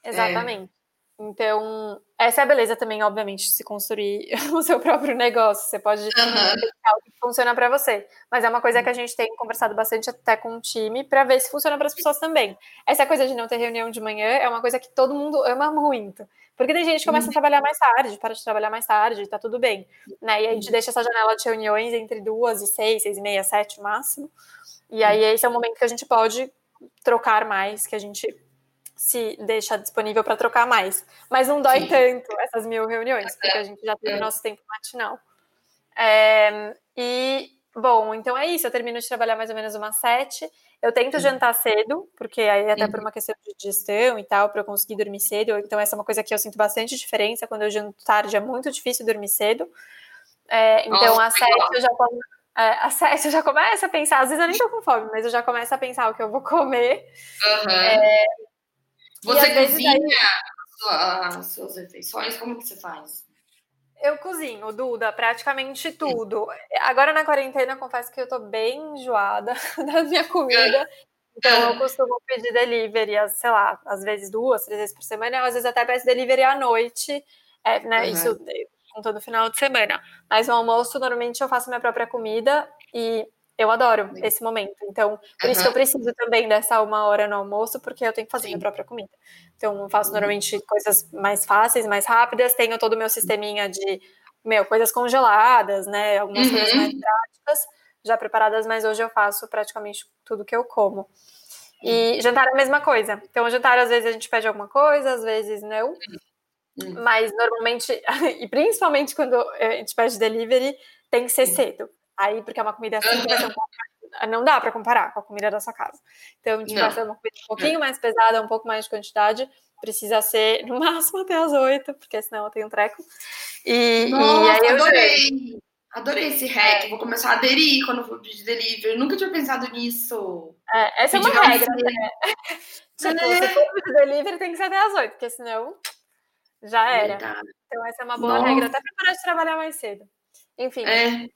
Exatamente. É. Então, essa é a beleza também, obviamente, de se construir o seu próprio negócio. Você pode uhum. o que funciona para você. Mas é uma coisa que a gente tem conversado bastante até com o time para ver se funciona para as pessoas também. Essa coisa de não ter reunião de manhã é uma coisa que todo mundo ama muito. Porque tem gente que começa uhum. a trabalhar mais tarde, para de trabalhar mais tarde, tá tudo bem. Né? E a gente deixa essa janela de reuniões entre duas e seis, seis e meia, sete máximo. E aí esse é o momento que a gente pode trocar mais, que a gente se deixa disponível para trocar mais. Mas não dói Sim. tanto essas mil reuniões, porque a gente já tem o nosso tempo matinal. É, e, bom, então é isso. Eu termino de trabalhar mais ou menos umas sete. Eu tento jantar cedo, porque aí até por uma questão de digestão e tal, para eu conseguir dormir cedo. Então essa é uma coisa que eu sinto bastante diferença. Quando eu janto tarde é muito difícil dormir cedo. É, então às sete eu já é, às sete eu já começo a pensar, às vezes eu nem tô com fome, mas eu já começo a pensar o que eu vou comer. Uhum. É, você cozinha aí... as suas refeições? Como que você faz? Eu cozinho, Duda, praticamente tudo. Agora na quarentena, confesso que eu tô bem enjoada da minha comida. Então eu costumo pedir delivery, sei lá, às vezes duas, três vezes por semana, às vezes até peço delivery à noite, é, né? Uhum. Isso com todo final de semana. Mas no almoço, normalmente eu faço minha própria comida e eu adoro esse momento. Então, por uhum. isso que eu preciso também dessa uma hora no almoço, porque eu tenho que fazer Sim. minha própria comida. Então, eu faço uhum. normalmente coisas mais fáceis, mais rápidas, tenho todo o meu sisteminha de, meu, coisas congeladas, né? Algumas uhum. coisas mais uhum. práticas, já preparadas, mas hoje eu faço praticamente tudo que eu como. E jantar é a mesma coisa. Então, jantar, às vezes a gente pede alguma coisa, às vezes não. Uhum. Mas normalmente, e principalmente quando a gente pede delivery, tem que ser cedo. Aí, porque é uma comida assim ser um pouco não dá para comparar com a comida da sua casa. Então, tipo, vai ser uma comida um pouquinho mais pesada, um pouco mais de quantidade. Precisa ser no máximo até as oito, porque senão eu tenho treco. E, Nossa, e aí eu adorei! Adorei esse hack. É. Vou começar a aderir quando for pedir delivery. Nunca tinha pensado nisso. É, essa pedir é uma regra, né? tipo, é. se for pedir delivery, tem que ser até as oito, porque senão já era. Verdade. Então, essa é uma boa Nossa. regra, até para parar de trabalhar mais cedo. Enfim. É.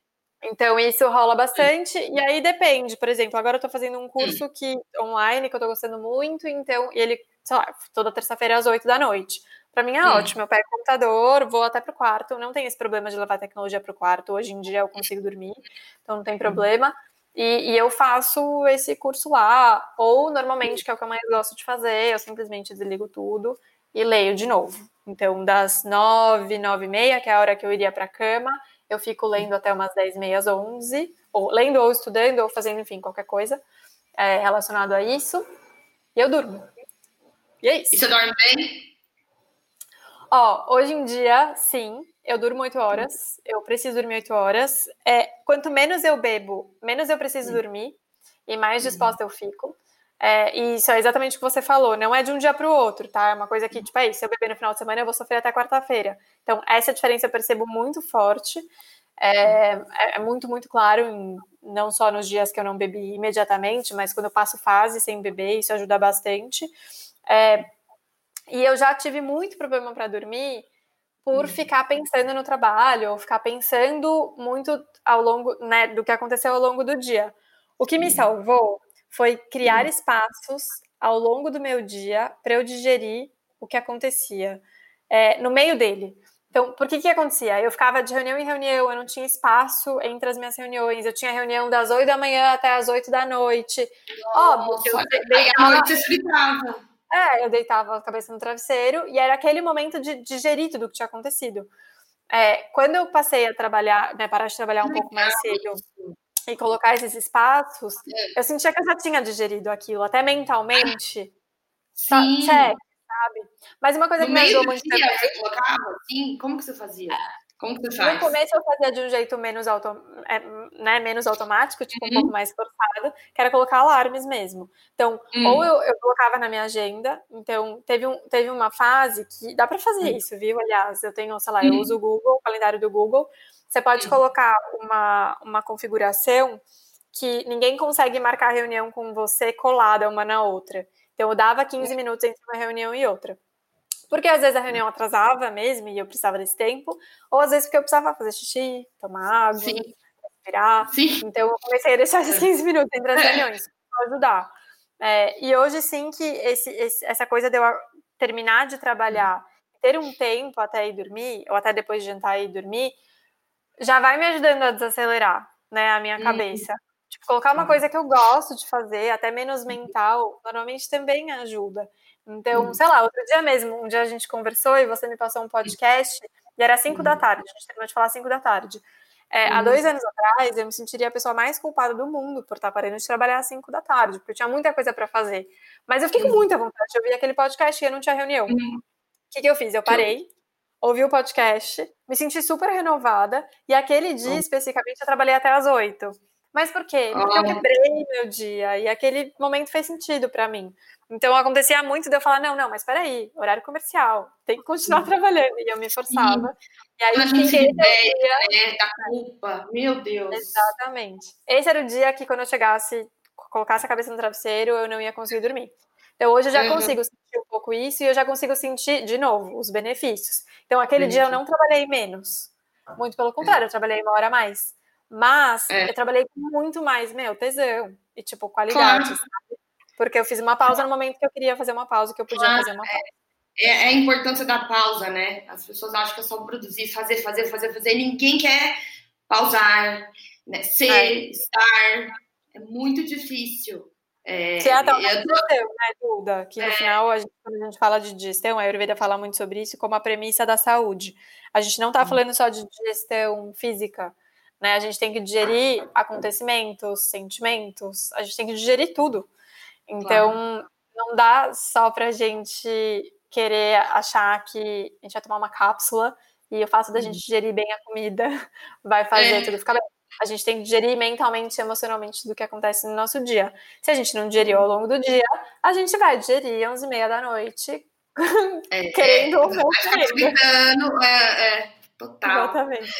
Então, isso rola bastante, e aí depende. Por exemplo, agora eu tô fazendo um curso que, online que eu tô gostando muito, então, e ele, sei lá, toda terça-feira às 8 da noite. Para mim é Sim. ótimo. Eu pego o computador, vou até pro quarto, não tem esse problema de levar tecnologia pro quarto. Hoje em dia eu consigo dormir, então não tem problema. E, e, eu faço esse curso lá, ou normalmente, que é o que eu mais gosto de fazer, eu simplesmente desligo tudo e leio de novo. Então, das nove, nove e meia, que é a hora que eu iria pra cama, eu fico lendo até umas 10, meias, 11, ou lendo ou estudando, ou fazendo, enfim, qualquer coisa é, relacionado a isso, e eu durmo. E é isso. E você dorme bem? Ó, hoje em dia, sim, eu durmo 8 horas, eu preciso dormir 8 horas. É, quanto menos eu bebo, menos eu preciso dormir, e mais disposta eu fico. É, e isso é exatamente o que você falou, não é de um dia para o outro, tá? É uma coisa que, tipo, é isso, se eu beber no final de semana, eu vou sofrer até quarta-feira. Então, essa diferença eu percebo muito forte. É, é, é muito, muito claro, em, não só nos dias que eu não bebi imediatamente, mas quando eu passo fase sem beber, isso ajuda bastante. É, e eu já tive muito problema para dormir por uhum. ficar pensando no trabalho, ou ficar pensando muito ao longo né, do que aconteceu ao longo do dia. O que me salvou foi criar uhum. espaços ao longo do meu dia para eu digerir o que acontecia é, no meio dele. Então, por que que acontecia? Eu ficava de reunião em reunião, eu não tinha espaço entre as minhas reuniões, eu tinha reunião das 8 da manhã até as 8 da noite. Óbvio que eu deitava... à noite você É, eu deitava a cabeça no travesseiro e era aquele momento de digerir tudo o que tinha acontecido. É, quando eu passei a trabalhar, né, parar de trabalhar um pouco mais cedo e colocar esses espaços, é. eu sentia que eu já tinha digerido aquilo, até mentalmente. Sim. Check, sabe? Mas uma coisa no que me ajudou muito dia, Você colocava assim? Como que você fazia? Como que você faz? No começo eu fazia de um jeito menos, auto, é, né, menos automático, tipo uhum. um pouco mais forçado, que era colocar alarmes mesmo. Então, uhum. ou eu, eu, colocava na minha agenda, então teve, um, teve uma fase que dá para fazer uhum. isso, viu? Aliás, eu tenho, sei lá, eu uhum. uso o Google, o calendário do Google, você pode colocar uma, uma configuração que ninguém consegue marcar reunião com você colada uma na outra. Então, eu dava 15 minutos entre uma reunião e outra. Porque às vezes a reunião atrasava mesmo e eu precisava desse tempo, ou às vezes porque eu precisava fazer xixi, tomar água, Sim. respirar. Sim. Então, eu comecei a deixar esses 15 minutos entre as reuniões para ajudar. É, e hoje, sim, que esse, esse, essa coisa de eu terminar de trabalhar ter um tempo até ir dormir, ou até depois de jantar e ir dormir, já vai me ajudando a desacelerar, né, a minha uhum. cabeça. Tipo, colocar uma coisa que eu gosto de fazer, até menos mental, normalmente também ajuda. Então, uhum. sei lá, outro dia mesmo, um dia a gente conversou e você me passou um podcast, e era 5 da uhum. tarde, a gente terminou de falar 5 da tarde. É, há dois anos atrás, eu me sentiria a pessoa mais culpada do mundo por estar parando de trabalhar às 5 da tarde, porque eu tinha muita coisa para fazer. Mas eu fiquei com muita vontade de ouvir aquele podcast e eu não tinha reunião. O que, que eu fiz? Eu parei, ouvi o podcast, me senti super renovada, e aquele dia, especificamente, eu trabalhei até às 8. Mas por quê? Porque eu quebrei meu dia, e aquele momento fez sentido para mim. Então acontecia muito de eu falar, não, não, mas peraí, horário comercial, tem que continuar trabalhando. E eu me forçava. E aí a gente ideia dia... da culpa, meu Deus. Exatamente. Esse era o dia que quando eu chegasse, colocasse a cabeça no travesseiro, eu não ia conseguir dormir. Então hoje eu já uhum. consigo sentir um pouco isso e eu já consigo sentir, de novo, os benefícios. Então aquele dia eu não trabalhei menos. Muito pelo contrário, eu trabalhei uma hora a mais. Mas é. eu trabalhei com muito mais, meu, tesão. E, tipo, qualidade, claro. sabe? Porque eu fiz uma pausa no momento que eu queria fazer uma pausa, que eu podia fazer uma pausa. É, é, a importância da pausa, né? As pessoas acham que é só produzir, fazer, fazer, fazer, fazer. Ninguém quer pausar, né? ser, é. estar. É muito difícil. É, que é até uma eu... né, Duda? Que no é. final, a gente, quando a gente fala de digestão, a Ayurveda fala muito sobre isso como a premissa da saúde. A gente não está falando só de digestão física, né? A gente tem que digerir acontecimentos, sentimentos, a gente tem que digerir tudo. Então, claro. não dá só pra gente querer achar que a gente vai tomar uma cápsula e o fato da gente uhum. digerir bem a comida vai fazer é. tudo ficar bem. A gente tem que digerir mentalmente e emocionalmente do que acontece no nosso dia. Se a gente não digeriu ao longo do dia, a gente vai digerir às 11 e meia da noite, é, querendo ou não querendo. É, é, total. Exatamente.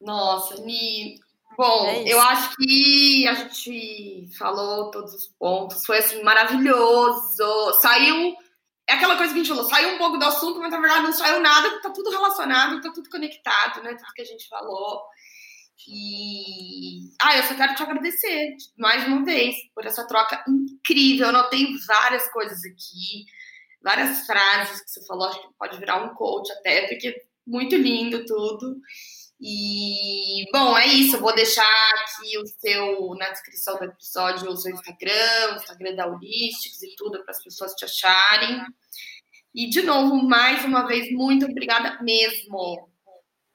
Nossa, me Bom, é eu acho que a gente falou todos os pontos, foi assim, maravilhoso. Saiu. É aquela coisa que a gente falou, saiu um pouco do assunto, mas na verdade não saiu nada, tá tudo relacionado, tá tudo conectado, né? Tudo que a gente falou. E. Ah, eu só quero te agradecer mais uma vez por essa troca incrível. Eu notei várias coisas aqui, várias frases que você falou, acho que pode virar um coach até, porque muito lindo tudo. E, bom, é isso. Eu vou deixar aqui o seu, na descrição do episódio, o seu Instagram, o Instagram da Holistics e tudo, para as pessoas te acharem. E, de novo, mais uma vez, muito obrigada mesmo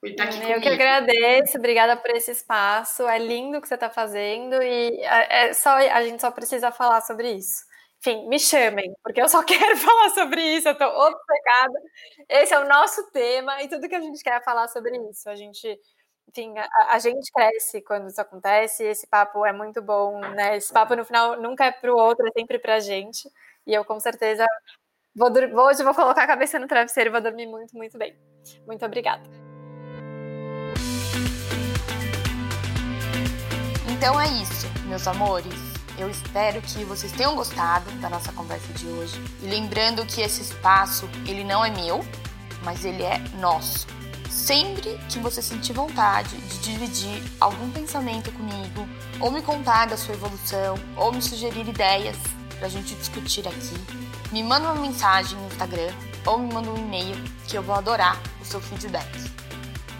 por estar aqui Eu comigo. que agradeço, obrigada por esse espaço. É lindo o que você está fazendo e é, é só, a gente só precisa falar sobre isso. Enfim, me chamem, porque eu só quero falar sobre isso, eu tô obcecada. Esse é o nosso tema e tudo que a gente quer é falar sobre isso. A gente, enfim, a, a gente cresce quando isso acontece, esse papo é muito bom, né? Esse papo no final nunca é pro outro, é sempre pra gente. E eu com certeza vou hoje vou colocar a cabeça no travesseiro e vou dormir muito, muito bem. Muito obrigada. Então é isso, meus amores. Eu espero que vocês tenham gostado da nossa conversa de hoje. E lembrando que esse espaço, ele não é meu, mas ele é nosso. Sempre que você sentir vontade de dividir algum pensamento comigo, ou me contar da sua evolução, ou me sugerir ideias para a gente discutir aqui, me manda uma mensagem no Instagram ou me manda um e-mail que eu vou adorar o seu feedback.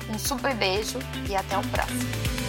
Um super beijo e até o próximo.